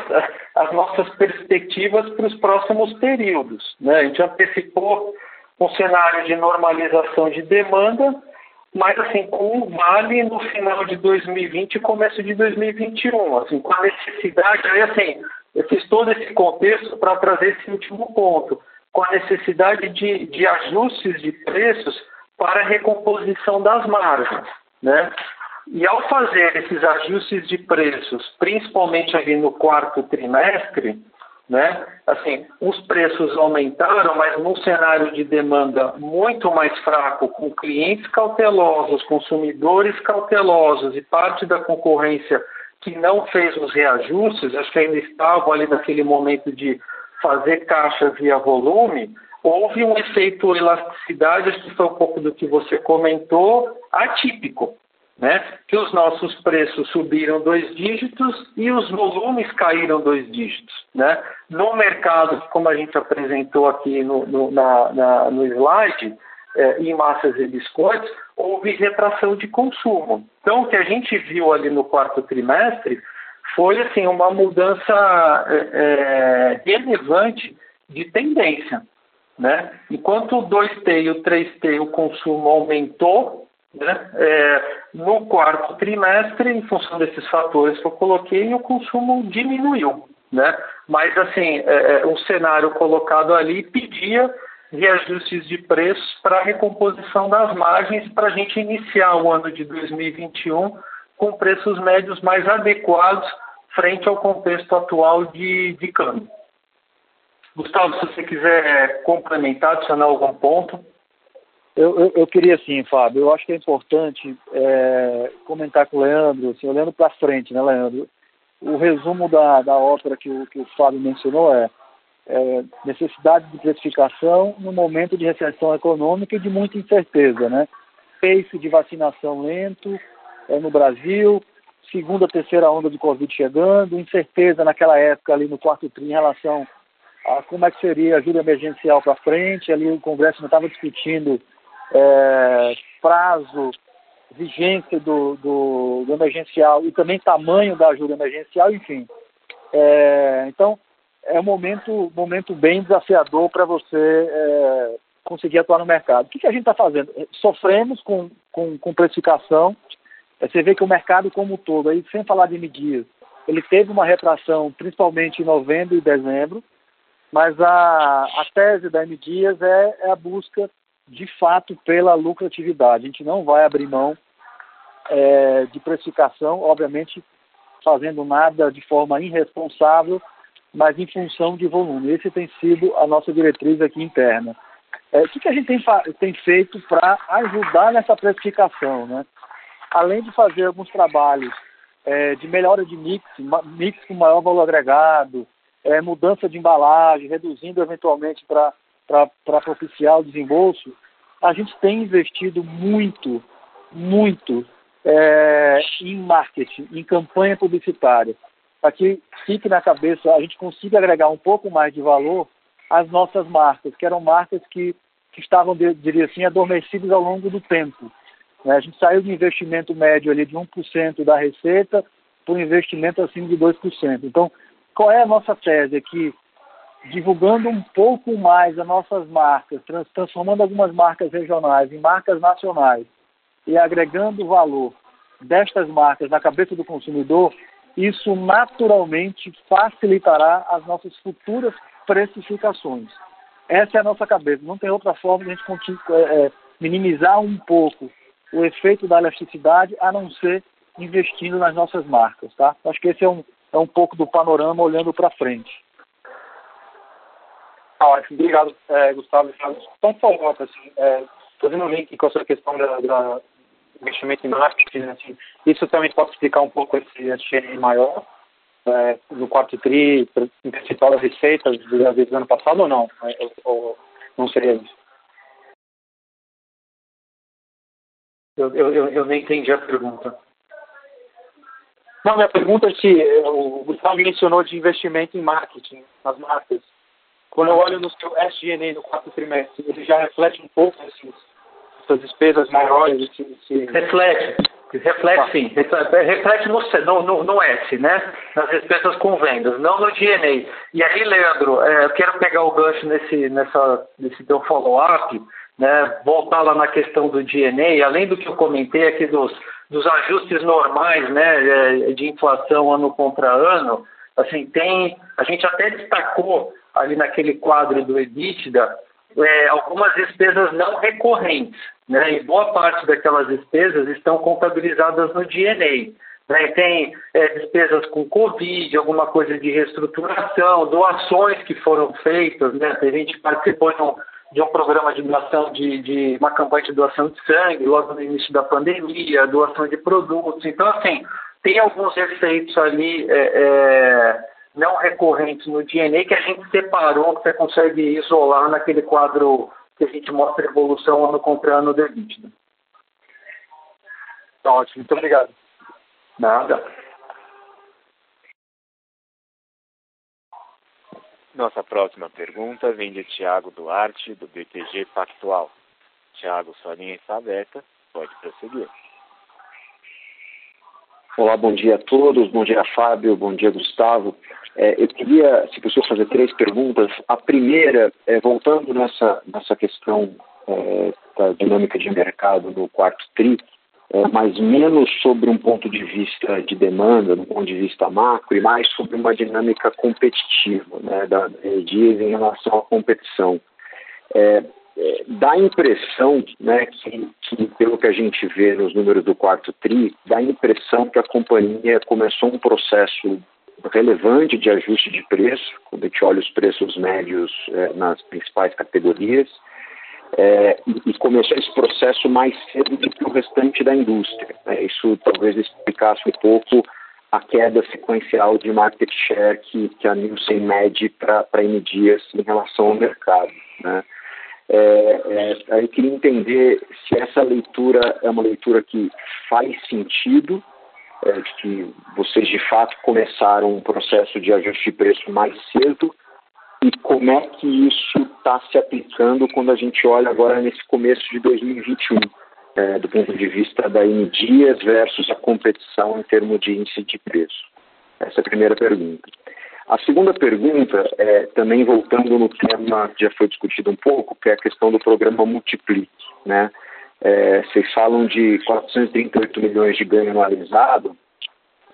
as nossas perspectivas para os próximos períodos. Né? A gente antecipou um cenário de normalização de demanda, mas assim, com um vale no final de 2020 e começo de 2021, assim, com a necessidade, aí assim, eu fiz todo esse contexto para trazer esse último ponto, com a necessidade de, de ajustes de preços para recomposição das margens, né? E ao fazer esses ajustes de preços, principalmente ali no quarto trimestre, né, assim, os preços aumentaram, mas num cenário de demanda muito mais fraco, com clientes cautelosos, consumidores cautelosos e parte da concorrência que não fez os reajustes, acho que ainda estavam ali naquele momento de fazer caixa via volume, houve um efeito elasticidade, acho que foi um pouco do que você comentou, atípico né? que os nossos preços subiram dois dígitos e os volumes caíram dois dígitos. Né? No mercado, como a gente apresentou aqui no, no, na, na, no slide, é, em massas e biscoitos, houve retração de consumo. Então, o que a gente viu ali no quarto trimestre foi assim, uma mudança é, é relevante de tendência. Né? Enquanto o 2T e o 3T o consumo aumentou, né? É, no quarto trimestre, em função desses fatores que eu coloquei, o consumo diminuiu. Né? Mas, assim, é, é o cenário colocado ali pedia reajustes de preços para recomposição das margens para a gente iniciar o ano de 2021 com preços médios mais adequados frente ao contexto atual de, de câmbio. Gustavo, se você quiser complementar, adicionar algum ponto. Eu, eu, eu, queria sim, Fábio. Eu acho que é importante é, comentar com o Leandro, assim, olhando para frente, né, Leandro? O resumo da, da ópera que o, que o Fábio mencionou é, é necessidade de precificação no momento de recessão econômica e de muita incerteza, né? Pace de vacinação lento é, no Brasil, segunda, terceira onda de Covid chegando, incerteza naquela época ali no quarto tri em relação a como é que seria a ajuda emergencial para frente, ali o Congresso não estava discutindo é, prazo, vigência do, do, do, emergencial e também tamanho da ajuda emergencial, enfim. É, então, é um momento, momento bem desafiador para você é, conseguir atuar no mercado. O que, que a gente está fazendo? Sofremos com, com, com precificação, você vê que o mercado como um todo, aí, sem falar de medidas, ele teve uma retração principalmente em novembro e dezembro, mas a, a tese da M Dias é, é a busca de fato pela lucratividade. A gente não vai abrir mão é, de precificação, obviamente fazendo nada de forma irresponsável, mas em função de volume. Esse tem sido a nossa diretriz aqui interna. É, o que, que a gente tem, tem feito para ajudar nessa precificação? Né? Além de fazer alguns trabalhos é, de melhora de mix, mix com maior valor agregado, é, mudança de embalagem, reduzindo eventualmente para propiciar o desembolso, a gente tem investido muito, muito é, em marketing, em campanha publicitária, para que fique na cabeça, a gente consiga agregar um pouco mais de valor às nossas marcas, que eram marcas que, que estavam, diria assim, adormecidas ao longo do tempo. Né? A gente saiu de investimento médio ali de 1% da receita para um investimento acima de 2%. Então, qual é a nossa tese aqui? Divulgando um pouco mais as nossas marcas, transformando algumas marcas regionais em marcas nacionais e agregando valor destas marcas na cabeça do consumidor, isso naturalmente facilitará as nossas futuras precificações. Essa é a nossa cabeça. Não tem outra forma de a gente é, é, minimizar um pouco o efeito da elasticidade, a não ser investindo nas nossas marcas. Tá? Acho que esse é um, é um pouco do panorama olhando para frente. Ah, ótimo, obrigado, é, Gustavo. Então, favor, assim, é, fazendo um link com a sua questão da, da investimento em marketing, assim, isso também pode explicar um pouco esse SGN maior é, no quarto tri, em percentual das receitas do ano passado ou não? Ou, ou não seria isso? Eu, eu, eu nem entendi a pergunta. Não, minha pergunta é se eh, o Gustavo mencionou de investimento em marketing, nas marcas. Quando eu olho no seu SG&A no quarto trimestre, ele já reflete um pouco esses, essas despesas maiores? Esse, esse... Reflete. Reflete sim, reflete no, no, no, S, né? Nas despesas com vendas, não no DNA. E aí, Leandro, é, eu quero pegar o gancho nesse, nessa, nesse teu follow-up, né? voltar lá na questão do DNA, além do que eu comentei aqui dos dos ajustes normais, né, é, de inflação ano contra ano, assim, tem, a gente até destacou ali naquele quadro do EBITDA é, algumas despesas não recorrentes, né, e boa parte daquelas despesas estão contabilizadas no DNA. Né, tem é, despesas com Covid, alguma coisa de reestruturação, doações que foram feitas, né, a gente participou de um de um programa de doação de, de, uma campanha de doação de sangue logo no início da pandemia, doação de produtos. Então, assim, tem alguns efeitos ali é, é, não recorrentes no DNA que a gente separou, que você consegue isolar naquele quadro que a gente mostra a evolução ano contra ano do EBITDA. Tá ótimo, muito obrigado. Nada. Nossa próxima pergunta vem de Tiago Duarte, do BTG Pactual. Tiago, sua linha está aberta, pode prosseguir. Olá, bom dia a todos, bom dia Fábio, bom dia Gustavo. É, eu queria, se possível, fazer três perguntas. A primeira, é, voltando nessa, nessa questão é, da dinâmica de mercado no quarto TRI, é, mas menos sobre um ponto de vista de demanda, do ponto de vista macro, e mais sobre uma dinâmica competitiva né, da dias em relação à competição. É, dá a impressão, né, que, que, pelo que a gente vê nos números do quarto TRI, dá a impressão que a companhia começou um processo relevante de ajuste de preço, quando a gente olha os preços médios é, nas principais categorias, é, e começou esse processo mais cedo do que o restante da indústria. Né? Isso talvez explicasse um pouco a queda sequencial de market share que, que a Nielsen mede para M dias em relação ao mercado. Né? É, é, eu queria entender se essa leitura é uma leitura que faz sentido, é, que vocês de fato começaram um processo de ajuste de preço mais cedo e como é que isso está se aplicando quando a gente olha agora nesse começo de 2021, é, do ponto de vista da Dias versus a competição em termos de índice de preço. Essa é a primeira pergunta. A segunda pergunta, é, também voltando no tema que já foi discutido um pouco, que é a questão do programa Multiplique. Né? É, vocês falam de 438 milhões de ganho anualizado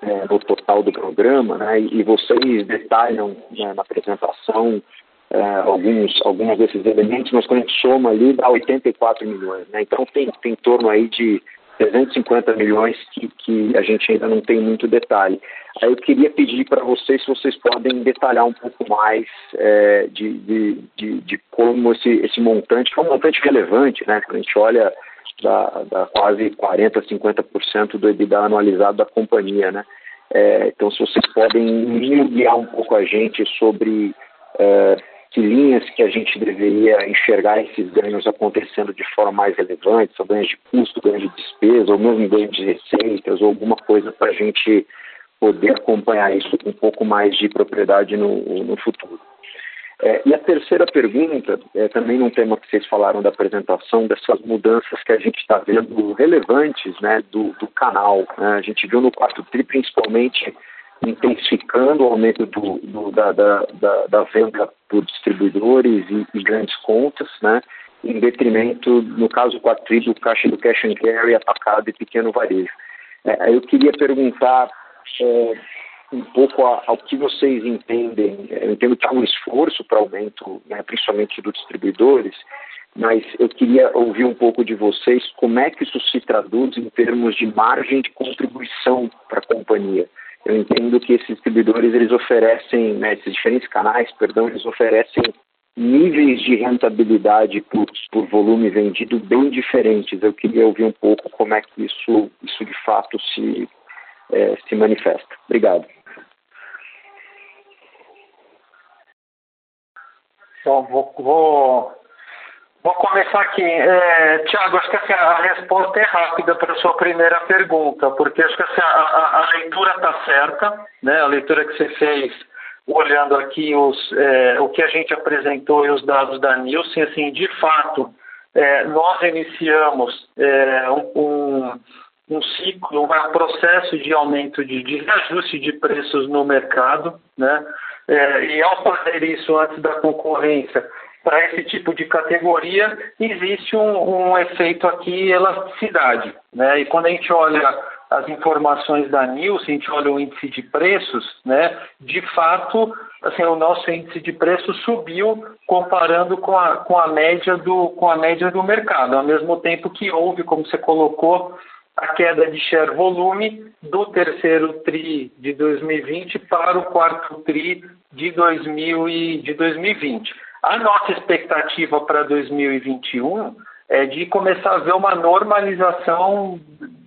é, no total do programa, né? e, vocês detalham né, na apresentação é, alguns, alguns desses elementos, mas quando a gente soma ali dá 84 milhões. Né? Então tem, tem em torno aí de 350 milhões que, que a gente ainda não tem muito detalhe. Aí eu queria pedir para vocês se vocês podem detalhar um pouco mais é, de, de, de, de, como esse, esse montante, que é um montante relevante, né? Quando a gente olha da, da quase 40%, 50% do EBITDA anualizado da companhia, né? É, então, se vocês podem guiar um pouco a gente sobre é, que linhas que a gente deveria enxergar esses ganhos acontecendo de forma mais relevante, são ganhos de custo, ganhos de despesa, ou mesmo ganhos de receitas, ou alguma coisa para a gente poder acompanhar isso com um pouco mais de propriedade no, no futuro. É, e a terceira pergunta, é, também num tema que vocês falaram da apresentação, dessas mudanças que a gente está vendo relevantes né, do, do canal. Né? A gente viu no quarto TRI, principalmente, intensificando o aumento do, do, da, da, da, da, venda por distribuidores e, e, grandes contas, né, em detrimento, no caso tri, do caixa do cash and carry, atacado e pequeno varejo. É, eu queria perguntar é, um pouco ao que vocês entendem. Eu entendo que há um esforço para aumento, né, principalmente dos distribuidores, mas eu queria ouvir um pouco de vocês como é que isso se traduz em termos de margem de contribuição para a companhia eu entendo que esses distribuidores eles oferecem, né, esses diferentes canais, perdão, eles oferecem níveis de rentabilidade por, por volume vendido bem diferentes. Eu queria ouvir um pouco como é que isso, isso de fato se, é, se manifesta. Obrigado. Bom, vou, vou Vou começar aqui. É, Tiago, acho que assim, a resposta é rápida para a sua primeira pergunta, porque acho que assim, a, a, a leitura está certa, né? a leitura que você fez olhando aqui os, é, o que a gente apresentou e os dados da Nielsen, assim, de fato, é, nós iniciamos é, um, um, ciclo, um processo de aumento de, de reajuste de preços no mercado, né? É, e ao fazer isso antes da concorrência, para esse tipo de categoria, existe um, um, efeito aqui elasticidade. Né? E quando a gente olha as informações da Nielsen, a gente olha o índice de preços, né? de fato, assim, o nosso índice de preços subiu comparando com a, com, a média do, com a média do mercado, ao mesmo tempo que houve, como você colocou, a queda de share volume do terceiro TRI de 2020 para o quarto TRI de, 2000 e, de 2020. A nossa expectativa para 2021 é de começar a ver uma normalização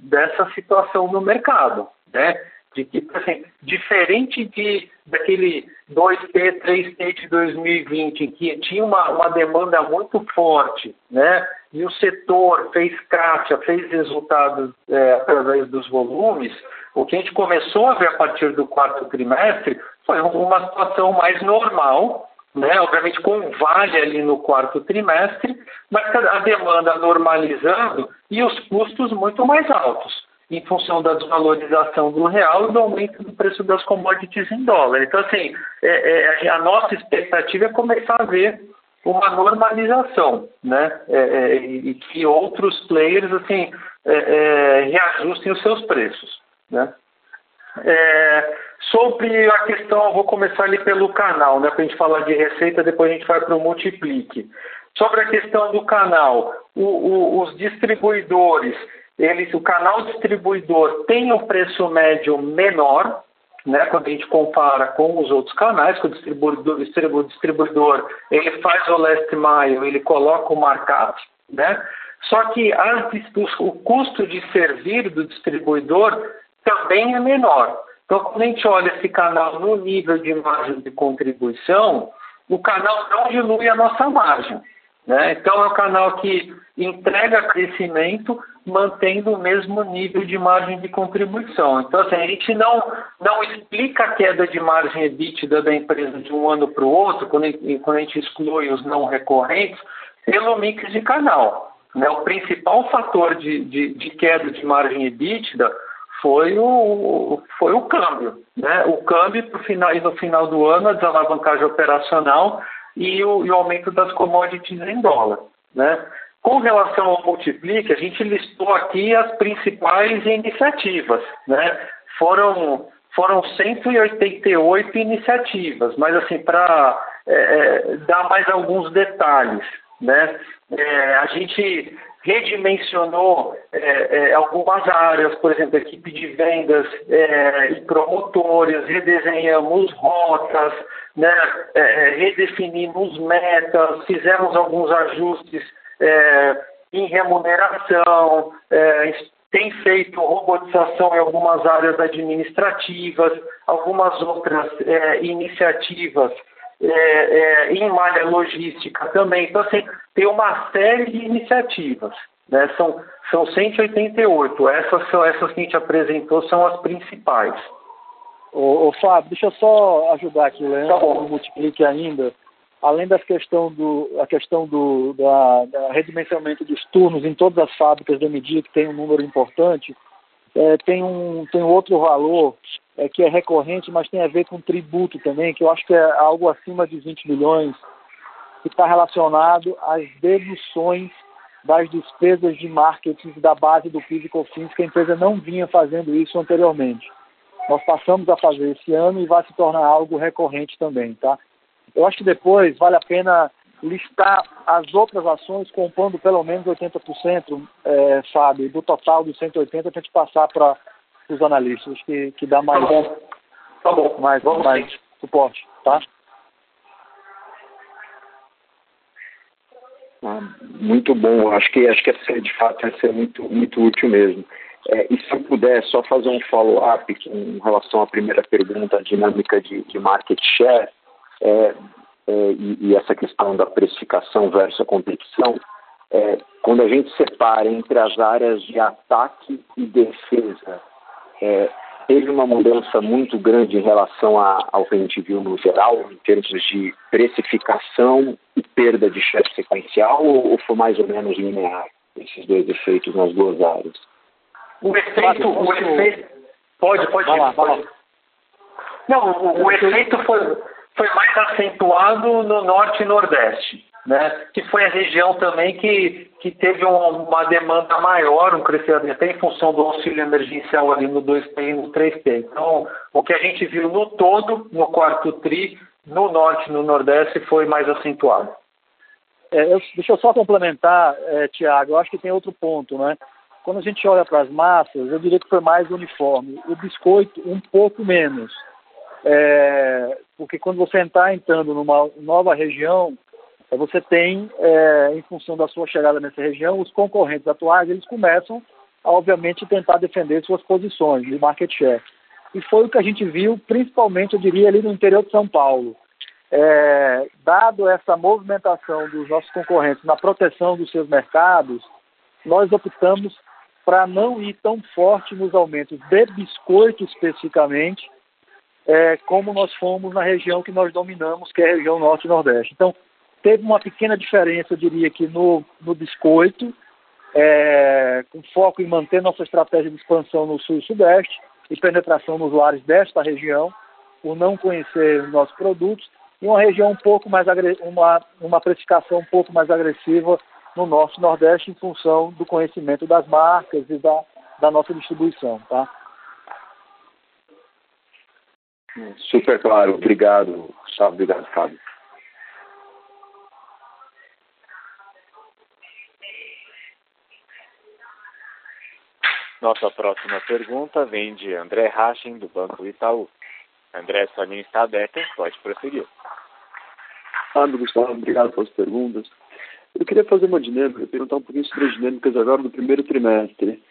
dessa situação no mercado, né? De que, assim, diferente de daquele 2T, 3T de 2020, em que tinha uma, uma demanda muito forte, né? E o setor fez caixa, fez resultados é, através dos volumes. O que a gente começou a ver a partir do quarto trimestre foi uma situação mais normal, né? obviamente com vale ali no quarto trimestre, mas a demanda normalizando e os custos muito mais altos. em função da desvalorização do real e do aumento do preço das commodities em dólar. Então, assim, é, é, a nossa expectativa é começar a ver uma normalização, né? É, é e que outros players, assim, é, é, reajustem os seus preços, né? Sobre a questão, vou começar ali pelo canal, né? Para a gente falar de receita, depois a gente vai para o multiplique. Sobre a questão do canal, o, o, os distribuidores, eles, o canal distribuidor tem um preço médio menor, né, quando a gente compara com os outros canais, que o distribuidor, o distribuidor ele faz o last mile, ele coloca o markup, né? Só que as, o custo de servir do distribuidor também é menor. Então, quando a gente olha esse canal no nível de margem de contribuição, o canal não dilui a nossa margem. Né? Então, é um canal que entrega crescimento mantendo o mesmo nível de margem de contribuição. Então, assim, a gente não, não explica a queda de margem EBITDA da empresa de um ano para o outro, quando, quando a gente exclui os não recorrentes, pelo mix de canal. Né? O principal fator de, de, de queda de margem EBITDA foi o, foi o câmbio. Né? O câmbio pro final, e no final do ano, a desalavancagem operacional e o, e o aumento das commodities em dólar. Né? Com relação ao Multiplique, a gente listou aqui as principais iniciativas. Né? Foram, foram 188 iniciativas, mas assim, para é, é, dar mais alguns detalhes. Né? É, a gente redimensionou é, é, algumas áreas, por exemplo, equipe de vendas é, e promotores, redesenhamos rotas, né, é, é, redefinimos metas, fizemos alguns ajustes é, em remuneração, tem feito robotização em algumas áreas administrativas, algumas outras iniciativas é, é, em malha logística também. Então, assim, tem uma série de iniciativas. Né? São, são 188. Essas, são, essas que a gente apresentou são as principais. Ô, ô Fábio, deixa eu só ajudar aqui, Leandro, tá multiplique ainda. Além da questão do, a questão do da, da redimensionamento dos turnos em todas as fábricas da medida que tem um número importante, é, tem, um, tem outro valor é, que é recorrente, mas tem a ver com tributo também, que eu acho que é algo acima de 20 milhões, que está relacionado às deduções das despesas de marketing da base do PIS e COFINS, que a empresa não vinha fazendo isso anteriormente. Nós passamos a fazer esse ano e vai se tornar algo recorrente também, tá? Eu acho que depois vale a pena listar as outras ações compondo pelo menos 80%, é, sabe, do total dos 180 para a gente passar para os analistas, que, que dá mais, tá bom. Tá bom. mais, Vamos mais suporte, tá? Ah, muito bom, acho que acho que essa, de fato vai ser muito, muito útil mesmo. É, e se eu puder só fazer um follow-up com relação à primeira pergunta, a dinâmica de, de market share, é, é, e, e, essa questão da precificação versus a competição, é, quando a gente separa entre as áreas de ataque e defesa, é, teve uma mudança muito grande em relação a, ao que a gente viu no geral, em termos de precificação e perda de chefe sequencial, ou, ou, foi mais ou menos linear esses dois efeitos nas duas áreas? O efeito, o efeito pode, pode, vai lá, pode. Vai lá. Não, o, o efeito foi, foi mais acentuado no norte e nordeste né, que foi a região também que, que teve uma demanda maior, um crescimento até em função do auxílio emergencial ali no 2P e no 3P. Então, o que a gente viu no todo, no quarto TRI, no norte e no nordeste, foi mais acentuado. É, eu, deixa eu só complementar, é, Tiago, eu acho que tem outro ponto, né? Quando a gente olha para as massas, eu diria que foi mais uniforme. O biscoito, um pouco menos. É, porque quando você está entrando numa nova região, você tem, é, em função da sua chegada nessa região, os concorrentes atuais, eles começam a, obviamente, tentar defender suas posições de market share. E foi o que a gente viu, principalmente, eu diria, ali no interior de São Paulo. É, dado essa movimentação dos nossos concorrentes na proteção dos seus mercados, nós optamos para não ir tão forte nos aumentos de biscoito especificamente, é, como nós fomos na região que nós dominamos, que é a região norte e nordeste. Então, teve uma pequena diferença, eu diria que no, no biscoito, é, com foco em manter nossa estratégia de expansão no sul e sudeste e penetração nos lares desta região, por não conhecer nossos produtos, e uma região um pouco mais uma, uma precificação um pouco mais agressiva no nosso nordeste em função do conhecimento das marcas e da, da nossa distribuição, tá? Super claro, obrigado, Gustavo, obrigado, Fábio. Nossa próxima pergunta vem de André Rachin, do Banco Itaú. André, sua linha está aberta, pode prosseguir. Fábio, Gustavo, obrigado pelas perguntas. Eu queria fazer uma dinâmica, perguntar um pouquinho sobre as dinâmicas agora do primeiro trimestre.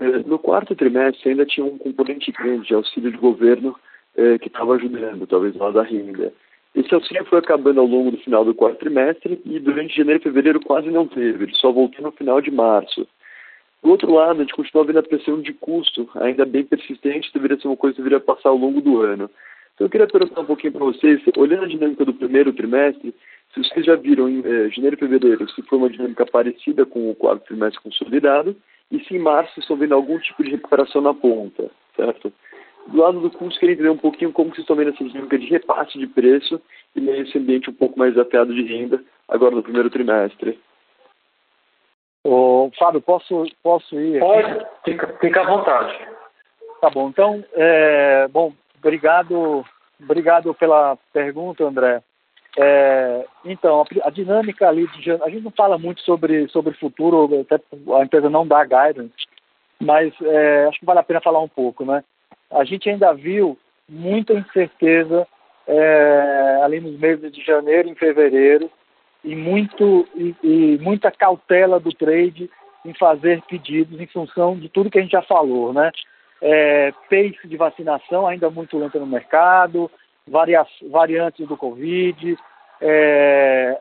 É, no quarto trimestre ainda tinha um componente grande de auxílio de governo é, que estava ajudando, talvez lá da renda. Esse auxílio foi acabando ao longo do final do quarto trimestre e durante janeiro e fevereiro quase não teve, ele só voltou no final de março. Do outro lado, a gente continua vendo a pressão de custo, ainda bem persistente, deveria ser uma coisa que deveria passar ao longo do ano. Então eu queria perguntar um pouquinho para vocês, olhando a dinâmica do primeiro trimestre, se vocês já viram em eh, janeiro e fevereiro se foi uma dinâmica parecida com o quarto trimestre consolidado, e se em março estão vendo algum tipo de recuperação na ponta, certo? Do lado do custo, queria entender um pouquinho como vocês estão vendo essa dinâmica de repasse de preço e meio esse ambiente um pouco mais desafiado de renda agora no primeiro trimestre. Ô, Fábio, posso, posso ir? Pode, fica, fica à vontade. Tá bom, então, é, bom, obrigado, obrigado pela pergunta, André. É, então, a, a, dinâmica ali, de, a gente não fala muito sobre, sobre futuro, até a empresa não dá guidance, mas é, acho que vale a pena falar um pouco, né? A gente ainda viu muita incerteza é, ali nos meses de janeiro e fevereiro e, muito, e, e muita cautela do trade em fazer pedidos em função de tudo que a gente já falou, né? É, pace de vacinação ainda muito lento no mercado, variantes do Covid, é,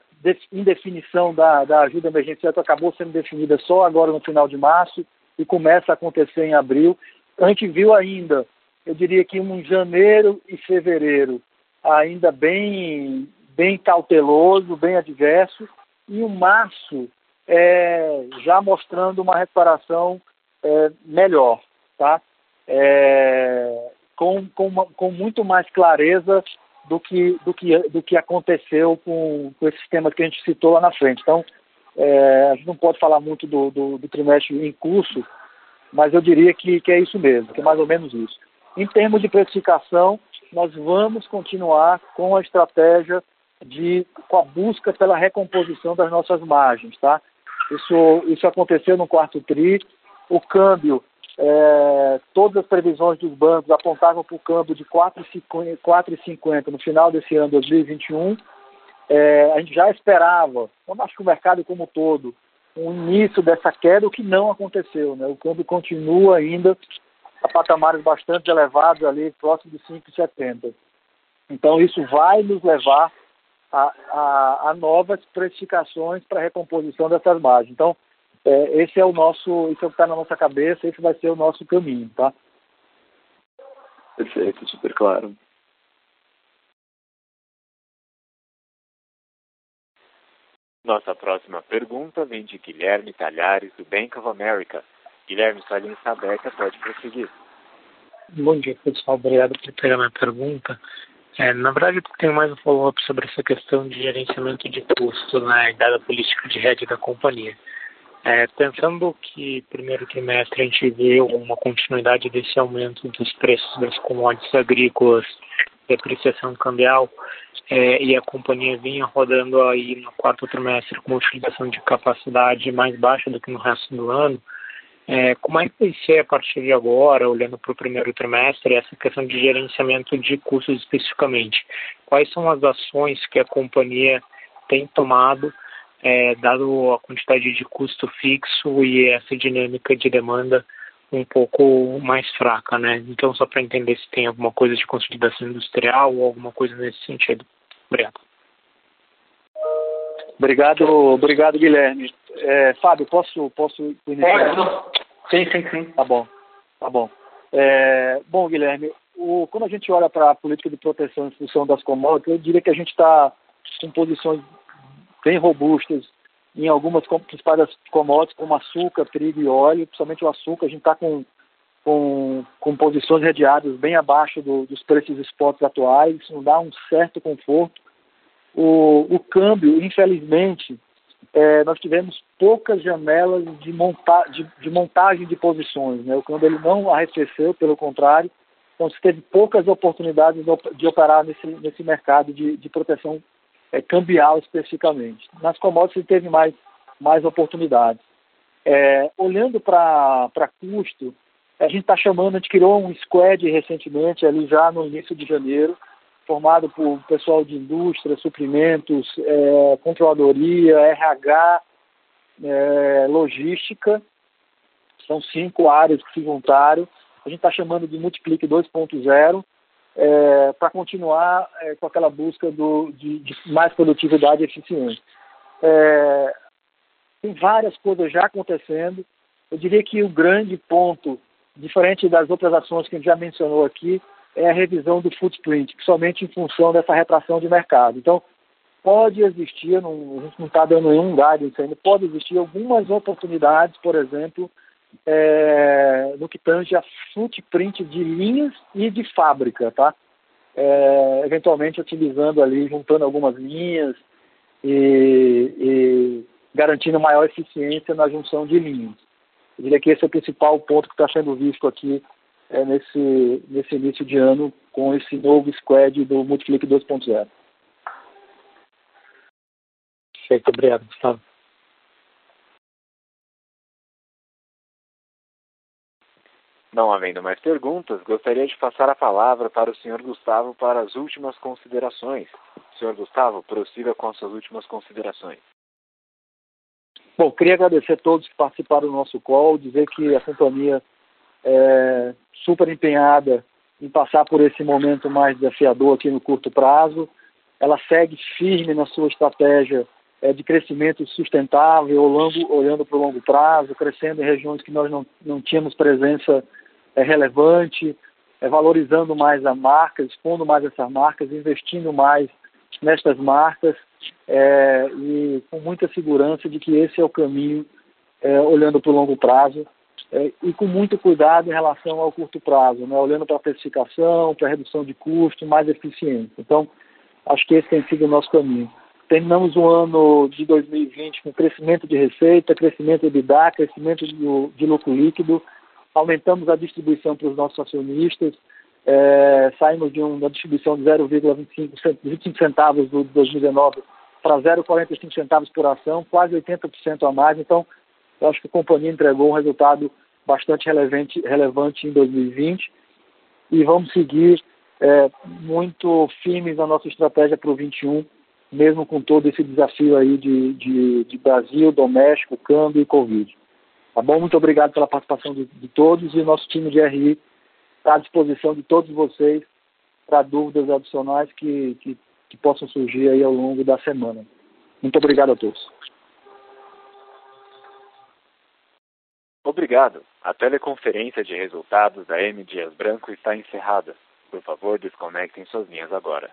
indefinição da, da ajuda emergencial que acabou sendo definida só agora no final de março e começa a acontecer em abril. A gente viu ainda, eu diria que um janeiro e fevereiro ainda bem, bem cauteloso, bem adverso, e um março é, já mostrando uma recuperação é, melhor, tá? É, com, com, com muito mais clareza do que, do que, do que aconteceu com, com esses temas que a gente citou lá na frente. Então, é, a gente não pode falar muito do, do, do, trimestre em curso, mas eu diria que, que é isso mesmo, que é mais ou menos isso. Em termos de precificação, nós vamos continuar com a estratégia de com a busca pela recomposição das nossas margens, tá? Isso, isso aconteceu no quarto tri. O câmbio é, todas as previsões dos bancos apontavam para o câmbio de 4,50 no final desse ano 2021. É, a gente já esperava, acho que o mercado como um todo, um início dessa queda, o que não aconteceu. Né? O câmbio continua ainda a patamares bastante elevados, ali próximo de 5,70. Então, isso vai nos levar a, a, a novas precificações para a recomposição dessas margens. Então, é, esse é o nosso, isso é o que está na nossa cabeça, esse vai ser o nosso caminho, tá? Perfeito, super claro. Nossa próxima pergunta vem de Guilherme Talhares, do Bank of America. Guilherme, sua linha está aberta, pode prosseguir. Bom dia, pessoal. Obrigado por pegar minha pergunta. É, na verdade, eu tenho mais um follow-up sobre essa questão de gerenciamento de custo, né, dada política de rede da companhia. É, pensando que primeiro trimestre a gente vê uma continuidade desse aumento dos preços das commodities agrícolas, depreciação cambial, é, e a companhia vinha rodando aí no quarto trimestre com utilização de capacidade mais baixa do que no resto do ano, é, como é que vai ser a partir de agora, olhando para o primeiro trimestre, essa questão de gerenciamento de custos especificamente? Quais são as ações que a companhia tem tomado é, dado a quantidade de custo fixo e essa dinâmica de demanda um pouco mais fraca, né? Então, só para entender se tem alguma coisa de consolidação industrial ou alguma coisa nesse sentido. Obrigado. Obrigado, obrigado Guilherme. É, Fábio, posso, posso iniciar? Pode. Sim, sim, sim. Tá bom, tá bom. É, bom, Guilherme, o, quando a gente olha para a política de proteção e função das commodities, eu diria que a gente está com posições bem robustas em algumas principais commodities, como açúcar, trigo e óleo, principalmente o açúcar, a gente está com, com, com posições redeadas bem abaixo do, dos preços spots atuais, isso não dá um certo conforto. O, o câmbio, infelizmente, é, nós tivemos poucas janelas de, monta de, de, montagem de posições. Né? O câmbio não arrefeceu, pelo contrário, então se teve poucas oportunidades de operar nesse, nesse mercado de, de proteção é, cambial especificamente. Nas commodities teve mais, mais oportunidades. É, olhando para custo, a gente está chamando, a gente criou um squad recentemente, ali já no início de janeiro, formado por pessoal de indústria, suprimentos, é, controladoria, RH, é, logística. São cinco áreas que se juntaram. A gente está chamando de Multiplique 2.0 é, para continuar é, com aquela busca do, de, de, mais produtividade e eficiência. É, tem várias coisas já acontecendo. Eu diria que o grande ponto, diferente das outras ações que a gente já mencionou aqui, é a revisão do footprint, somente em função dessa retração de mercado. Então, pode existir, não, a gente não está dando nenhum guidance ainda, pode existir algumas oportunidades, por exemplo, é, no que tange a footprint de linhas e de fábrica, tá? É, eventualmente utilizando ali, juntando algumas linhas e, e, garantindo maior eficiência na junção de linhas. Eu diria que esse é o principal ponto que está sendo visto aqui é, nesse, nesse início de ano com esse novo squad do Multiflick 2.0. Perfeito, obrigado, Gustavo. Não havendo mais perguntas, gostaria de passar a palavra para o senhor Gustavo para as últimas considerações. Senhor Gustavo, prossiga com as suas últimas considerações. Bom, queria agradecer a todos que participaram do nosso call, dizer que a companhia é super empenhada em passar por esse momento mais desafiador aqui no curto prazo. Ela segue firme na sua estratégia é, de crescimento sustentável, olhando, para o longo prazo, crescendo em regiões que nós não, não tínhamos presença é, relevante, é, valorizando mais a marca, expondo mais essas marcas, investindo mais nestas marcas é, e com muita segurança de que esse é o caminho, é, olhando para o longo prazo é, e com muito cuidado em relação ao curto prazo, né, olhando para a precificação, para a redução de custo, mais eficiência. Então, acho que esse tem sido o nosso caminho. Terminamos o ano de 2020 com crescimento de receita, crescimento de EBITDA, crescimento de, de lucro líquido aumentamos a distribuição para os nossos acionistas, é, saímos de uma distribuição de 0,25 centavos do 2019 para 0,45 centavos por ação, quase 80% a mais. Então, eu acho que a companhia entregou um resultado bastante relevante, relevante em 2020 e vamos seguir é, muito firmes na nossa estratégia para o 21, mesmo com todo esse desafio aí de, de, de Brasil, doméstico, câmbio e Covid. Tá bom? Muito obrigado pela participação de, de todos e o nosso time de RI está à disposição de todos vocês para dúvidas adicionais que, que, que possam surgir aí ao longo da semana. Muito obrigado a todos. Obrigado. A teleconferência de resultados da M. Dias Branco está encerrada. Por favor, desconectem suas linhas agora.